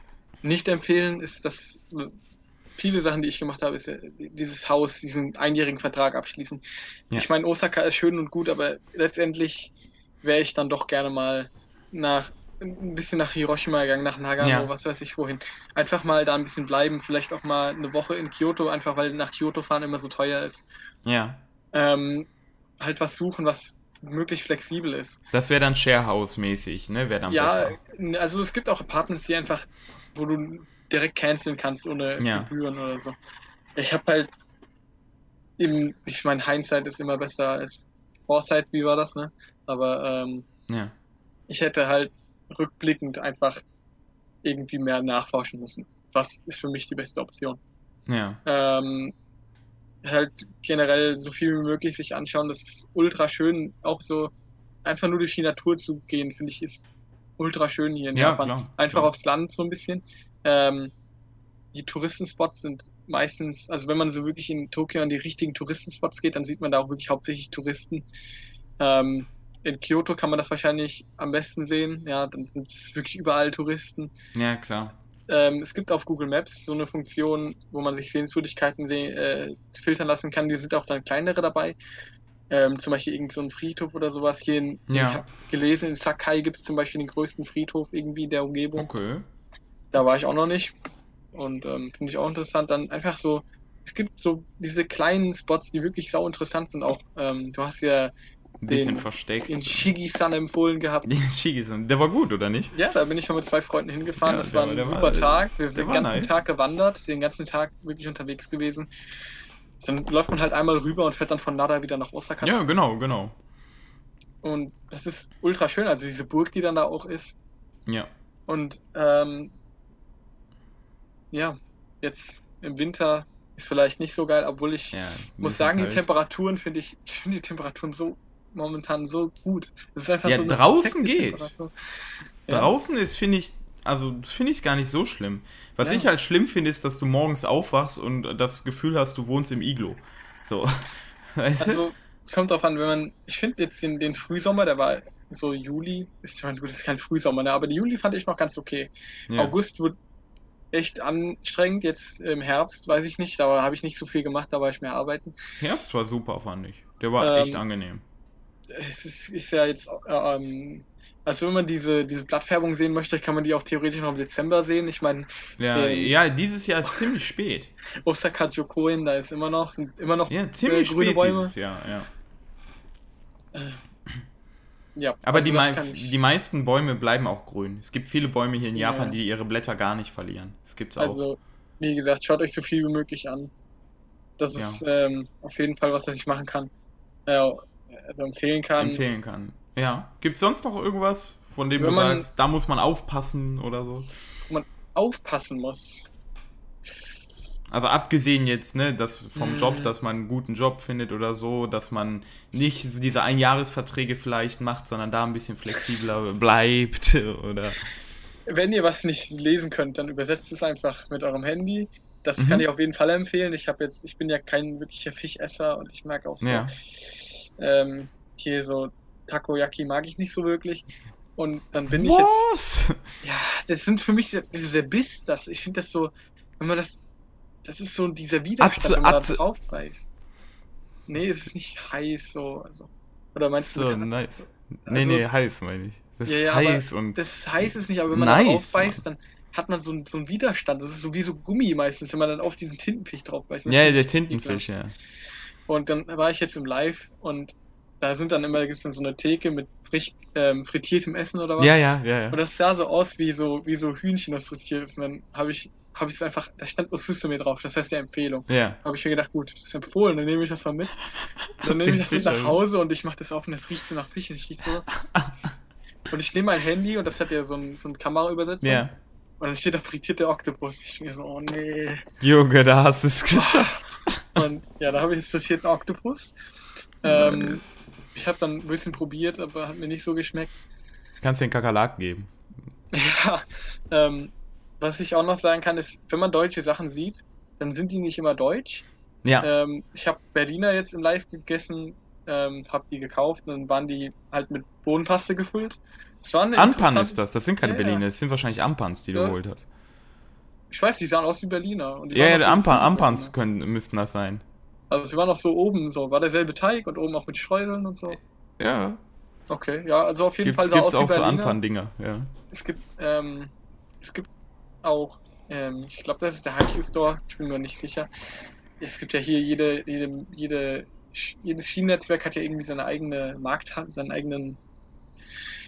nicht empfehlen ist das viele Sachen, die ich gemacht habe, ist ja dieses Haus, diesen einjährigen Vertrag abschließen. Ja. Ich meine, Osaka ist schön und gut, aber letztendlich wäre ich dann doch gerne mal nach ein bisschen nach Hiroshima gegangen, nach Nagano, ja. was weiß ich wohin. Einfach mal da ein bisschen bleiben, vielleicht auch mal eine Woche in Kyoto, einfach weil nach Kyoto fahren immer so teuer ist. Ja. Ähm, halt was suchen, was möglichst flexibel ist. Das wäre dann Sharehouse-mäßig, ne? Wäre dann ja, besser. also es gibt auch Apartments, die einfach, wo du direkt canceln kannst ohne ja. Gebühren oder so. Ich habe halt eben, ich meine, Hindsight ist immer besser als Foresight, wie war das, ne? Aber ähm, ja. ich hätte halt rückblickend einfach irgendwie mehr nachforschen müssen. Was ist für mich die beste Option? Ja. Ähm, halt generell so viel wie möglich sich anschauen. Das ist ultra schön. Auch so einfach nur durch die Natur zu gehen, finde ich, ist ultra schön hier in ja, Japan. Klar, einfach klar. aufs Land so ein bisschen. Ähm, die Touristenspots sind meistens, also wenn man so wirklich in Tokio an die richtigen Touristenspots geht, dann sieht man da auch wirklich hauptsächlich Touristen. Ähm, in Kyoto kann man das wahrscheinlich am besten sehen. Ja, dann sind es wirklich überall Touristen. Ja, klar. Ähm, es gibt auf Google Maps so eine Funktion, wo man sich Sehenswürdigkeiten seh äh, filtern lassen kann. Die sind auch dann kleinere dabei. Ähm, zum Beispiel irgend so ein Friedhof oder sowas. Hier in, ja. ich habe gelesen, in Sakai gibt es zum Beispiel den größten Friedhof irgendwie in der Umgebung. Okay. Da war ich auch noch nicht. Und ähm, finde ich auch interessant. Dann einfach so, es gibt so diese kleinen Spots, die wirklich sau interessant sind. Auch ähm, du hast ja ein bisschen den, versteckt. Den Shigi-san empfohlen gehabt. Den Shigi-san, der war gut, oder nicht? Ja, da bin ich schon mit zwei Freunden hingefahren. Ja, das war ein super war, Tag. Wir sind den ganzen nice. Tag gewandert, den ganzen Tag wirklich unterwegs gewesen. Dann läuft man halt einmal rüber und fährt dann von Nada wieder nach Osaka. Ja, genau, genau. Und das ist ultra schön, also diese Burg, die dann da auch ist. Ja. Und ähm, ja, jetzt im Winter ist vielleicht nicht so geil, obwohl ich ja, muss sagen, kalt. die Temperaturen finde ich, ich finde die Temperaturen so momentan so gut. Es ist einfach ja, so draußen geht. Ja. Draußen ist, finde ich, also finde ich gar nicht so schlimm. Was ja. ich halt schlimm finde, ist, dass du morgens aufwachst und das Gefühl hast, du wohnst im Iglo. So. Weißt also, es kommt drauf an, wenn man, ich finde jetzt den, den Frühsommer, der war so Juli, ist, gut, das ist kein Frühsommer, ne, aber die Juli fand ich noch ganz okay. Ja. August wird echt anstrengend, jetzt im Herbst, weiß ich nicht, da habe ich nicht so viel gemacht, da war ich mehr arbeiten. Herbst war super, fand ich. Der war ähm, echt angenehm. Es ist, ist ja jetzt, ähm, also wenn man diese, diese Blattfärbung sehen möchte, kann man die auch theoretisch noch im Dezember sehen. Ich meine. Ja, ähm, ja, dieses Jahr ist ziemlich spät. Osaka Jokoin, da ist immer noch, sind immer noch ja, ziemlich grüne spät Bäume. Dieses Jahr, ja. Äh, ja, aber also die, mei die meisten Bäume bleiben auch grün. Es gibt viele Bäume hier in Japan, ja. die ihre Blätter gar nicht verlieren. Das gibt's auch. Also, wie gesagt, schaut euch so viel wie möglich an. Das ja. ist ähm, auf jeden Fall was, was ich machen kann. Äh, also empfehlen kann. Empfehlen kann. Ja. Gibt es sonst noch irgendwas, von dem Wenn du man, sagst, da muss man aufpassen oder so? Wo man aufpassen muss. Also abgesehen jetzt, ne, das vom mm. Job, dass man einen guten Job findet oder so, dass man nicht diese Einjahresverträge vielleicht macht, sondern da ein bisschen flexibler bleibt oder. Wenn ihr was nicht lesen könnt, dann übersetzt es einfach mit eurem Handy. Das mhm. kann ich auf jeden Fall empfehlen. Ich habe jetzt, ich bin ja kein wirklicher Fischesser und ich mag auch so ja. Ähm, hier so Takoyaki mag ich nicht so wirklich. Und dann bin was? ich jetzt. Ja, das sind für mich dieser Biss, das. Ich finde das so, wenn man das das ist so dieser Widerstand, Atze, wenn man Atze. da drauf beißt. Nee, es ist nicht heiß so. Also. Oder meinst so, du nice. Also, nee, nee, heiß meine ich. Das ja, ist ja, heiß und. Das heiß ist nicht, aber wenn man nice, da drauf beißt, dann hat man so, so einen Widerstand. Das ist so wie so Gummi meistens, wenn man dann auf diesen Tintenfisch drauf beißt. Ja, der Tintenfisch, ja. Und dann war ich jetzt im Live und da sind dann immer, da gibt es dann so eine Theke mit frisch ähm, frittiertem Essen oder was. Ja, ja, ja, ja. Und das sah so aus wie so, wie so Hühnchen, das frittiert ist. Und dann habe ich habe ich es einfach, da stand Osusumi drauf, das heißt die Empfehlung. Ja. Habe ich mir gedacht, gut, das ist empfohlen, dann nehme ich das mal mit. Dann nehme ich das mit nach Hause und ich mache das auf und das riecht so nach Fisch, ich riecht so. und ich nehme mein Handy und das hat ja so ein, so ein Kameraübersetzung. Ja. Und dann steht da frittierte Oktopus. Ich mir so, oh nee. Junge, da hast du es geschafft. Und ja, da habe ich jetzt frittierten Oktopus. Ähm, ich habe dann ein bisschen probiert, aber hat mir nicht so geschmeckt. Kannst den Kakerlaken geben. Ja, ähm, was ich auch noch sagen kann, ist, wenn man deutsche Sachen sieht, dann sind die nicht immer deutsch. Ja. Ähm, ich habe Berliner jetzt im Live gegessen, ähm, habe die gekauft und dann waren die halt mit Bohnenpaste gefüllt. Ampan ist das, das sind keine ja, Berliner, das sind wahrscheinlich Ampans, die du ja. geholt hast. Ich weiß, die sahen aus wie Berliner. ja, ja, Ampan, Ampans können, müssten das sein. Also sie waren auch so oben so, war derselbe Teig und oben auch mit Streuseln und so. Ja. Okay, ja, also auf jeden gibt's, Fall gibt's auch so Ampan-Dinger, ja. Es gibt, ähm, es gibt auch, ähm, ich glaube, das ist der Haiku Store, ich bin mir nicht sicher. Es gibt ja hier jede, jede, jede jedes Schienennetzwerk hat ja irgendwie seine eigene Markt, seinen eigenen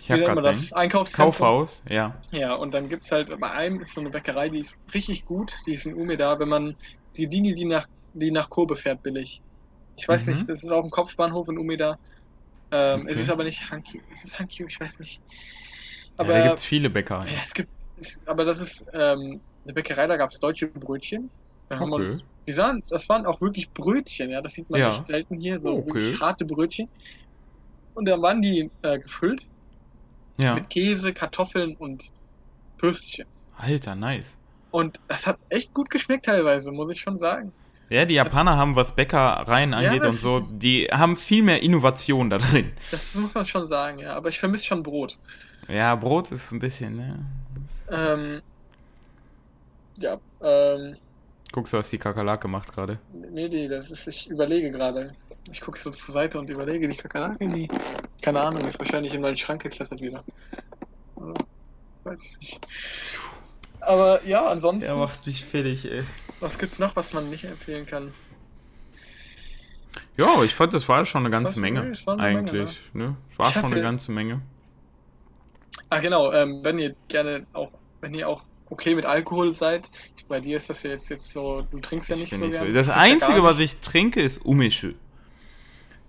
ich nennt man das? Einkaufszentrum. Kaufhaus, ja. Ja, und dann gibt es halt, bei einem ist so eine Bäckerei, die ist richtig gut, die ist in Umeda, wenn man die Linie, die nach, die nach Kobe fährt, billig. Ich weiß mhm. nicht, das ist auch ein Kopfbahnhof in Umeda. Ähm, okay. Es ist aber nicht Hankyu, es ist Hankyu, ich weiß nicht. Aber, ja, da gibt es viele Bäckereien. Ja, es gibt aber das ist ähm, eine Bäckerei, da gab es deutsche Brötchen. Da okay. uns, die sahen, das waren auch wirklich Brötchen, ja, das sieht man ja. echt selten hier, so okay. wirklich harte Brötchen. Und dann waren die äh, gefüllt ja. mit Käse, Kartoffeln und Würstchen. Alter, nice. Und das hat echt gut geschmeckt teilweise, muss ich schon sagen. Ja, die Japaner haben, was Bäckereien angeht ja, und so, die haben viel mehr Innovation da drin. Das muss man schon sagen, ja. Aber ich vermisse schon Brot. Ja, Brot ist ein bisschen, ne? Ähm, ja, ähm. Guckst du, was die Kakerlake macht gerade? Nee, nee, das ist, ich überlege gerade. Ich gucke so zur Seite und überlege, die Kakerlake, die, keine Ahnung, ist wahrscheinlich in meinen Schrank geklettert wieder. Oder? Weiß nicht. Aber ja, ansonsten. Er macht mich fertig, ey. Was gibt's noch, was man nicht empfehlen kann? Ja, ich fand, das war schon eine ganze Menge. Eine eigentlich. Menge, ne? ne? War schon eine ganze Menge. Ach genau, ähm, wenn ihr gerne auch, wenn ihr auch okay mit Alkohol seid, bei dir ist das ja jetzt, jetzt so, du trinkst ja nicht, so, nicht so. Das Einzige, was ich trinke, ist Umeshu.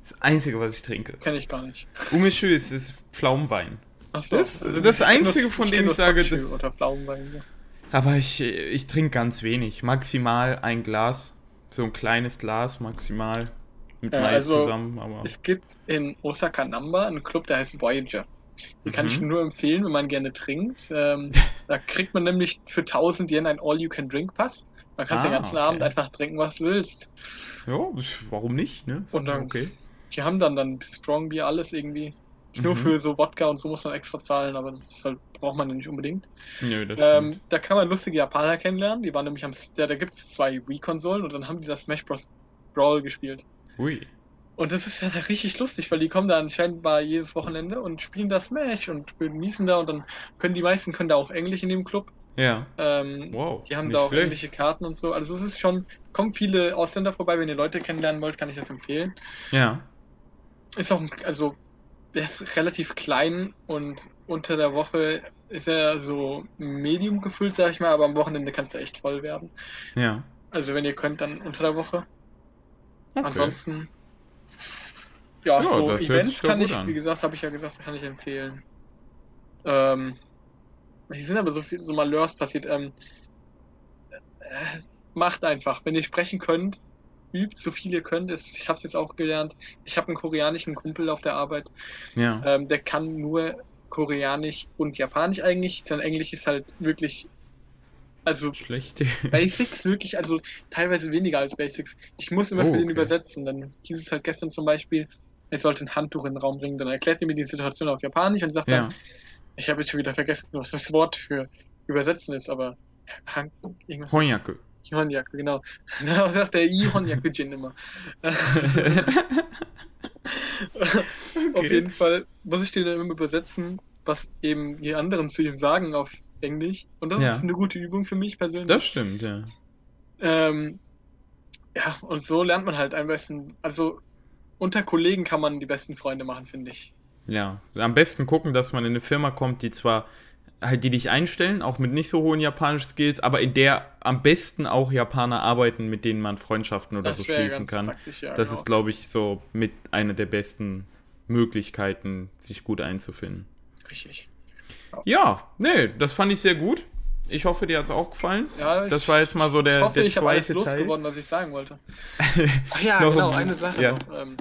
Das Einzige, was ich trinke. Kenne ich gar nicht. Umeshu ist, ist Pflaumenwein. Achso. Das, also das Einzige, von dem ich sage, das. Oder Pflaumenwein, ja. Aber ich, ich trinke ganz wenig. Maximal ein Glas. So ein kleines Glas maximal. Mit ja, also zusammen. Aber es gibt in Osaka Namba einen Club, der heißt Voyager. Kann mhm. ich nur empfehlen, wenn man gerne trinkt. Ähm, da kriegt man nämlich für 1000 Yen ein All-You-Can-Drink-Pass. Man kannst ah, den ganzen okay. Abend einfach trinken, was du willst. Ja, warum nicht, ne? Und dann, okay. Die haben dann dann Strong Beer, alles irgendwie. Nur mhm. für so Wodka und so muss man extra zahlen, aber das halt, braucht man ja nicht unbedingt. Nö, das ähm, da kann man lustige Japaner kennenlernen. Die waren nämlich am. Ja, da gibt es zwei Wii-Konsolen und dann haben die das Smash Bros. Brawl gespielt. Ui. Und das ist ja richtig lustig, weil die kommen da anscheinend bei jedes Wochenende und spielen da Smash und genießen da und dann können die meisten können da auch Englisch in dem Club. Ja. Ähm, wow. Die haben da auch schlecht. englische Karten und so. Also es ist schon, kommen viele Ausländer vorbei. Wenn ihr Leute kennenlernen wollt, kann ich das empfehlen. Ja. Ist auch, also der ist relativ klein und unter der Woche ist er so medium gefüllt, sag ich mal, aber am Wochenende kannst du echt voll werden. Ja. Also wenn ihr könnt, dann unter der Woche. Okay. Ansonsten ja, ja so Events kann ich, an. wie gesagt, habe ich ja gesagt, kann ich empfehlen. Ähm, hier sind aber so viele so Malheurs passiert. Ähm, äh, macht einfach, wenn ihr sprechen könnt, übt so viel ihr könnt. Ich habe es jetzt auch gelernt. Ich habe einen koreanischen Kumpel auf der Arbeit. Ja. Ähm, der kann nur Koreanisch und Japanisch eigentlich. Sein Englisch ist halt wirklich also schlecht. Basics wirklich, also teilweise weniger als Basics. Ich muss immer oh, für den okay. übersetzen. Dann hieß es halt gestern zum Beispiel, ich sollte ein Handtuch in den Raum bringen. Dann erklärt er mir die Situation auf Japanisch und sagt ja. dann, ich habe jetzt schon wieder vergessen, was das Wort für übersetzen ist, aber irgendwas. Honyaku. Honyaku, genau. Da sagt der I Honyaku-Jin immer. okay. Auf jeden Fall muss ich den dann immer übersetzen, was eben die anderen zu ihm sagen auf Englisch. Und das ja. ist eine gute Übung für mich persönlich. Das stimmt, ja. Ähm, ja, und so lernt man halt am besten. Also unter Kollegen kann man die besten Freunde machen, finde ich. Ja, am besten gucken, dass man in eine Firma kommt, die zwar halt die dich einstellen, auch mit nicht so hohen japanischen Skills, aber in der am besten auch Japaner arbeiten, mit denen man Freundschaften oder das so schließen kann. Ja, das genau. ist, glaube ich, so mit einer der besten Möglichkeiten, sich gut einzufinden. Richtig. Ja, nee, das fand ich sehr gut. Ich hoffe, dir hat es auch gefallen. Ja, das war jetzt mal so der, hoffe, der ich zweite ich Teil. Geworden, was ich sagen wollte. Ach ja, genau, eine Sache ja. noch. Ähm,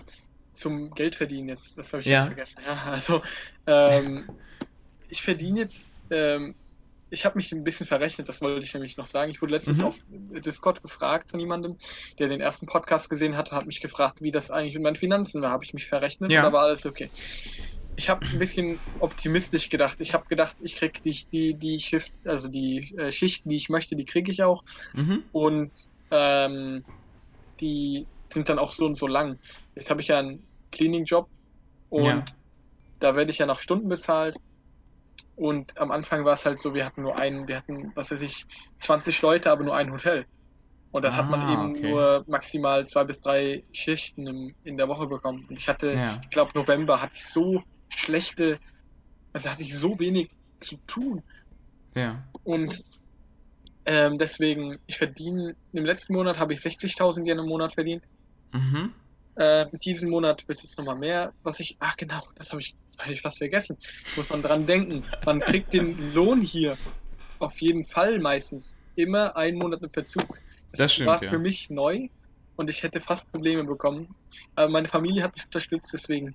zum Geldverdienen jetzt. Das habe ich ja. jetzt vergessen. Ja, also, ähm, ich verdiene jetzt. Ähm, ich habe mich ein bisschen verrechnet, das wollte ich nämlich noch sagen. Ich wurde letztens mhm. auf Discord gefragt von jemandem, der den ersten Podcast gesehen hat, hat mich gefragt, wie das eigentlich mit meinen Finanzen war. Habe ich mich verrechnet ja. und da war alles okay ich habe ein bisschen optimistisch gedacht. Ich habe gedacht, ich kriege die, die, die Shift, also die äh, Schichten, die ich möchte, die kriege ich auch. Mhm. Und ähm, die sind dann auch so und so lang. Jetzt habe ich ja einen Cleaning-Job und ja. da werde ich ja nach Stunden bezahlt. Und am Anfang war es halt so, wir hatten nur einen, wir hatten, was weiß ich, 20 Leute, aber nur ein Hotel. Und dann ah, hat man ah, eben okay. nur maximal zwei bis drei Schichten im, in der Woche bekommen. Und ich hatte, ja. ich glaube, November hatte ich so schlechte, also hatte ich so wenig zu tun. Ja. Und ähm, deswegen, ich verdiene, im letzten Monat habe ich 60.000 Yen im Monat verdient. Mhm. Äh, diesen Monat wird es jetzt nochmal mehr, was ich, ach genau, das habe ich, hab ich fast vergessen. Muss man dran denken. Man kriegt den Lohn hier auf jeden Fall meistens immer einen Monat im Verzug. Das, das stimmt, war ja. für mich neu und ich hätte fast Probleme bekommen. Aber meine Familie hat mich unterstützt, deswegen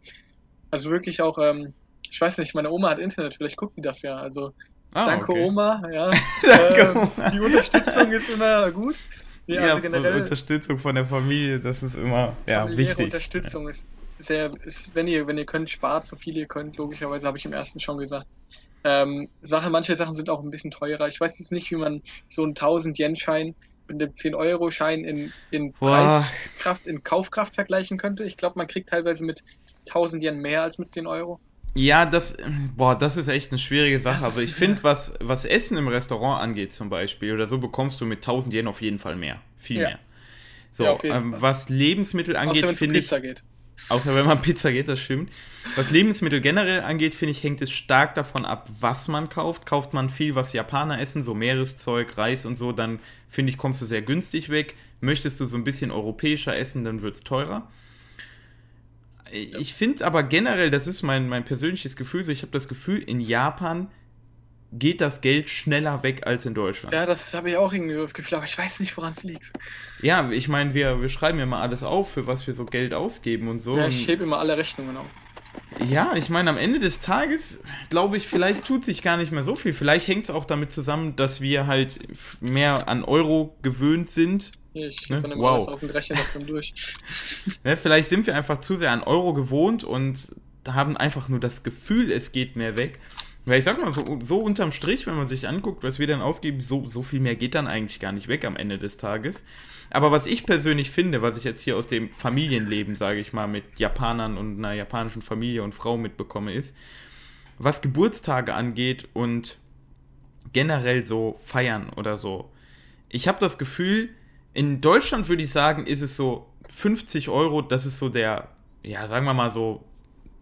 also wirklich auch, ähm, ich weiß nicht, meine Oma hat Internet, vielleicht guckt die das ja. Also ah, danke okay. Oma, ja. danke, ähm, Oma. Die Unterstützung ist immer gut. Nee, ja, also generell, Unterstützung von der Familie, das ist immer ja, wichtig. Unterstützung ist sehr, ist, wenn ihr, wenn ihr könnt, spart so viel ihr könnt, logischerweise habe ich im ersten schon gesagt. Ähm, Sache, manche Sachen sind auch ein bisschen teurer. Ich weiß jetzt nicht, wie man so einen 1000 Yen Schein mit dem 10-Euro-Schein in, in Preiskraft, in Kaufkraft vergleichen könnte. Ich glaube, man kriegt teilweise mit 1000 Yen mehr als mit 10 Euro. Ja, das, boah, das ist echt eine schwierige Sache. Also ich finde, was, was Essen im Restaurant angeht zum Beispiel, oder so bekommst du mit 1000 Yen auf jeden Fall mehr. Viel ja. mehr. So, ja, ähm, was Lebensmittel angeht, finde ich... Geht. Außer wenn man Pizza geht, das stimmt. Was Lebensmittel generell angeht, finde ich, hängt es stark davon ab, was man kauft. Kauft man viel, was Japaner essen, so Meereszeug, Reis und so, dann finde ich, kommst du sehr günstig weg. Möchtest du so ein bisschen europäischer essen, dann wird es teurer. Ich finde aber generell, das ist mein, mein persönliches Gefühl, so ich habe das Gefühl, in Japan geht das Geld schneller weg als in Deutschland. Ja, das habe ich auch irgendwie das Gefühl, aber ich weiß nicht, woran es liegt. Ja, ich meine, wir, wir schreiben ja mal alles auf, für was wir so Geld ausgeben und so. Ja, ich hebe immer alle Rechnungen auf. Ja, ich meine, am Ende des Tages, glaube ich, vielleicht tut sich gar nicht mehr so viel. Vielleicht hängt es auch damit zusammen, dass wir halt mehr an Euro gewöhnt sind. Ich ne? dann wow. auf dem Rechner das dann durch. ja, vielleicht sind wir einfach zu sehr an Euro gewohnt und haben einfach nur das Gefühl, es geht mehr weg. Weil ich sag mal, so, so unterm Strich, wenn man sich anguckt, was wir dann ausgeben, so, so viel mehr geht dann eigentlich gar nicht weg am Ende des Tages. Aber was ich persönlich finde, was ich jetzt hier aus dem Familienleben, sage ich mal, mit Japanern und einer japanischen Familie und Frau mitbekomme, ist, was Geburtstage angeht und generell so feiern oder so. Ich habe das Gefühl, in Deutschland würde ich sagen, ist es so 50 Euro, das ist so der, ja, sagen wir mal so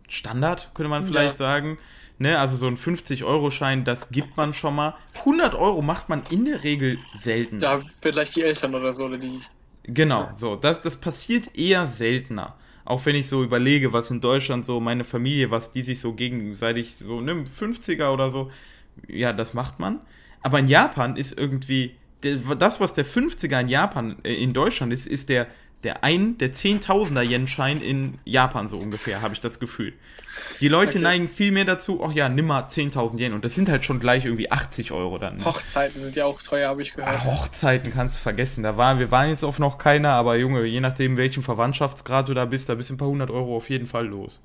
Standard, könnte man vielleicht ja. sagen. Ne, also so ein 50-Euro-Schein, das gibt man schon mal. 100 Euro macht man in der Regel selten. Ja, vielleicht die Eltern oder so, oder die. Genau, so. Das, das passiert eher seltener. Auch wenn ich so überlege, was in Deutschland so meine Familie, was die sich so gegenseitig so, ne, 50er oder so, ja, das macht man. Aber in Japan ist irgendwie, das, was der 50er in Japan, äh, in Deutschland ist, ist der der ein, der Zehntausender Yen-Schein in Japan so ungefähr, habe ich das Gefühl. Die Leute okay. neigen viel mehr dazu, ach ja, nimm mal 10.000 Yen und das sind halt schon gleich irgendwie 80 Euro dann. Ne? Hochzeiten sind ja auch teuer, habe ich gehört. Ach, Hochzeiten kannst du vergessen. Da waren, wir waren jetzt auf noch keiner, aber Junge, je nachdem, welchem Verwandtschaftsgrad du da bist, da bist du ein paar hundert Euro auf jeden Fall los.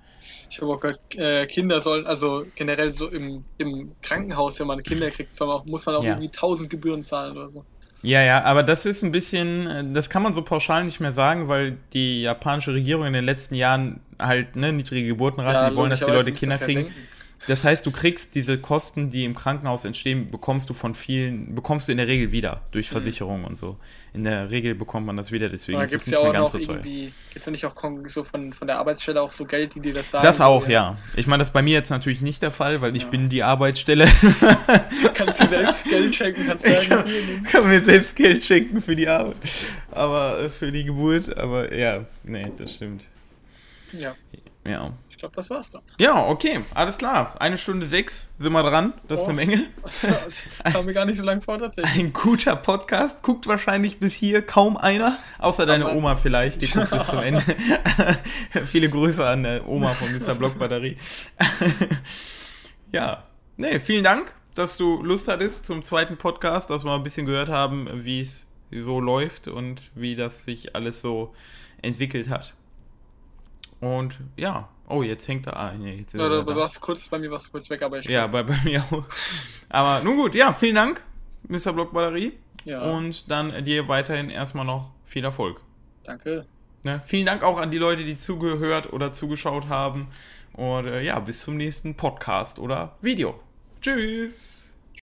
Ich habe auch gehört, äh, Kinder sollen, also generell so im, im Krankenhaus, wenn man Kinder kriegt, muss man auch ja. irgendwie 1000 Gebühren zahlen oder so. Ja, ja, aber das ist ein bisschen, das kann man so pauschal nicht mehr sagen, weil die japanische Regierung in den letzten Jahren halt, ne, niedrige Geburtenrate, ja, die wollen, dass die Leute Kinder kriegen. Denken. Das heißt, du kriegst diese Kosten, die im Krankenhaus entstehen, bekommst du von vielen, bekommst du in der Regel wieder durch. Versicherungen mhm. und so. In der Regel bekommt man das wieder, deswegen ist es nicht ja mehr ganz so teuer. Gibt es ja nicht auch so von, von der Arbeitsstelle auch so Geld, die dir das sagen? Das auch, ja. Ich meine, das ist bei mir jetzt natürlich nicht der Fall, weil ich ja. bin die Arbeitsstelle. kannst du selbst Geld schenken, kannst du ich kann, kann mir selbst Geld schenken für die Arbeit. Aber äh, für die Geburt, aber ja, nee, das stimmt. Ja. Ja. Ich glaube, das war's dann. Ja, okay, alles klar. Eine Stunde sechs sind wir dran. Das oh, ist eine Menge. Das kam mir gar nicht so lange vor, tatsächlich. Ein guter Podcast. Guckt wahrscheinlich bis hier kaum einer. Außer Aber deine Oma vielleicht. Die guckt bis zum Ende. Viele Grüße an der Oma von Mr. Block Batterie. ja, nee, vielen Dank, dass du Lust hattest zum zweiten Podcast, dass wir ein bisschen gehört haben, wie es so läuft und wie das sich alles so entwickelt hat. Und ja, Oh, jetzt hängt er. Ah, nee, jetzt ja, du warst kurz bei mir was kurz weg, aber ich. Ja, bei, bei mir auch. Aber nun gut, ja, vielen Dank, Mr. Block Batterie. Ja. Und dann dir weiterhin erstmal noch viel Erfolg. Danke. Ja, vielen Dank auch an die Leute, die zugehört oder zugeschaut haben. Und äh, ja, bis zum nächsten Podcast oder Video. Tschüss.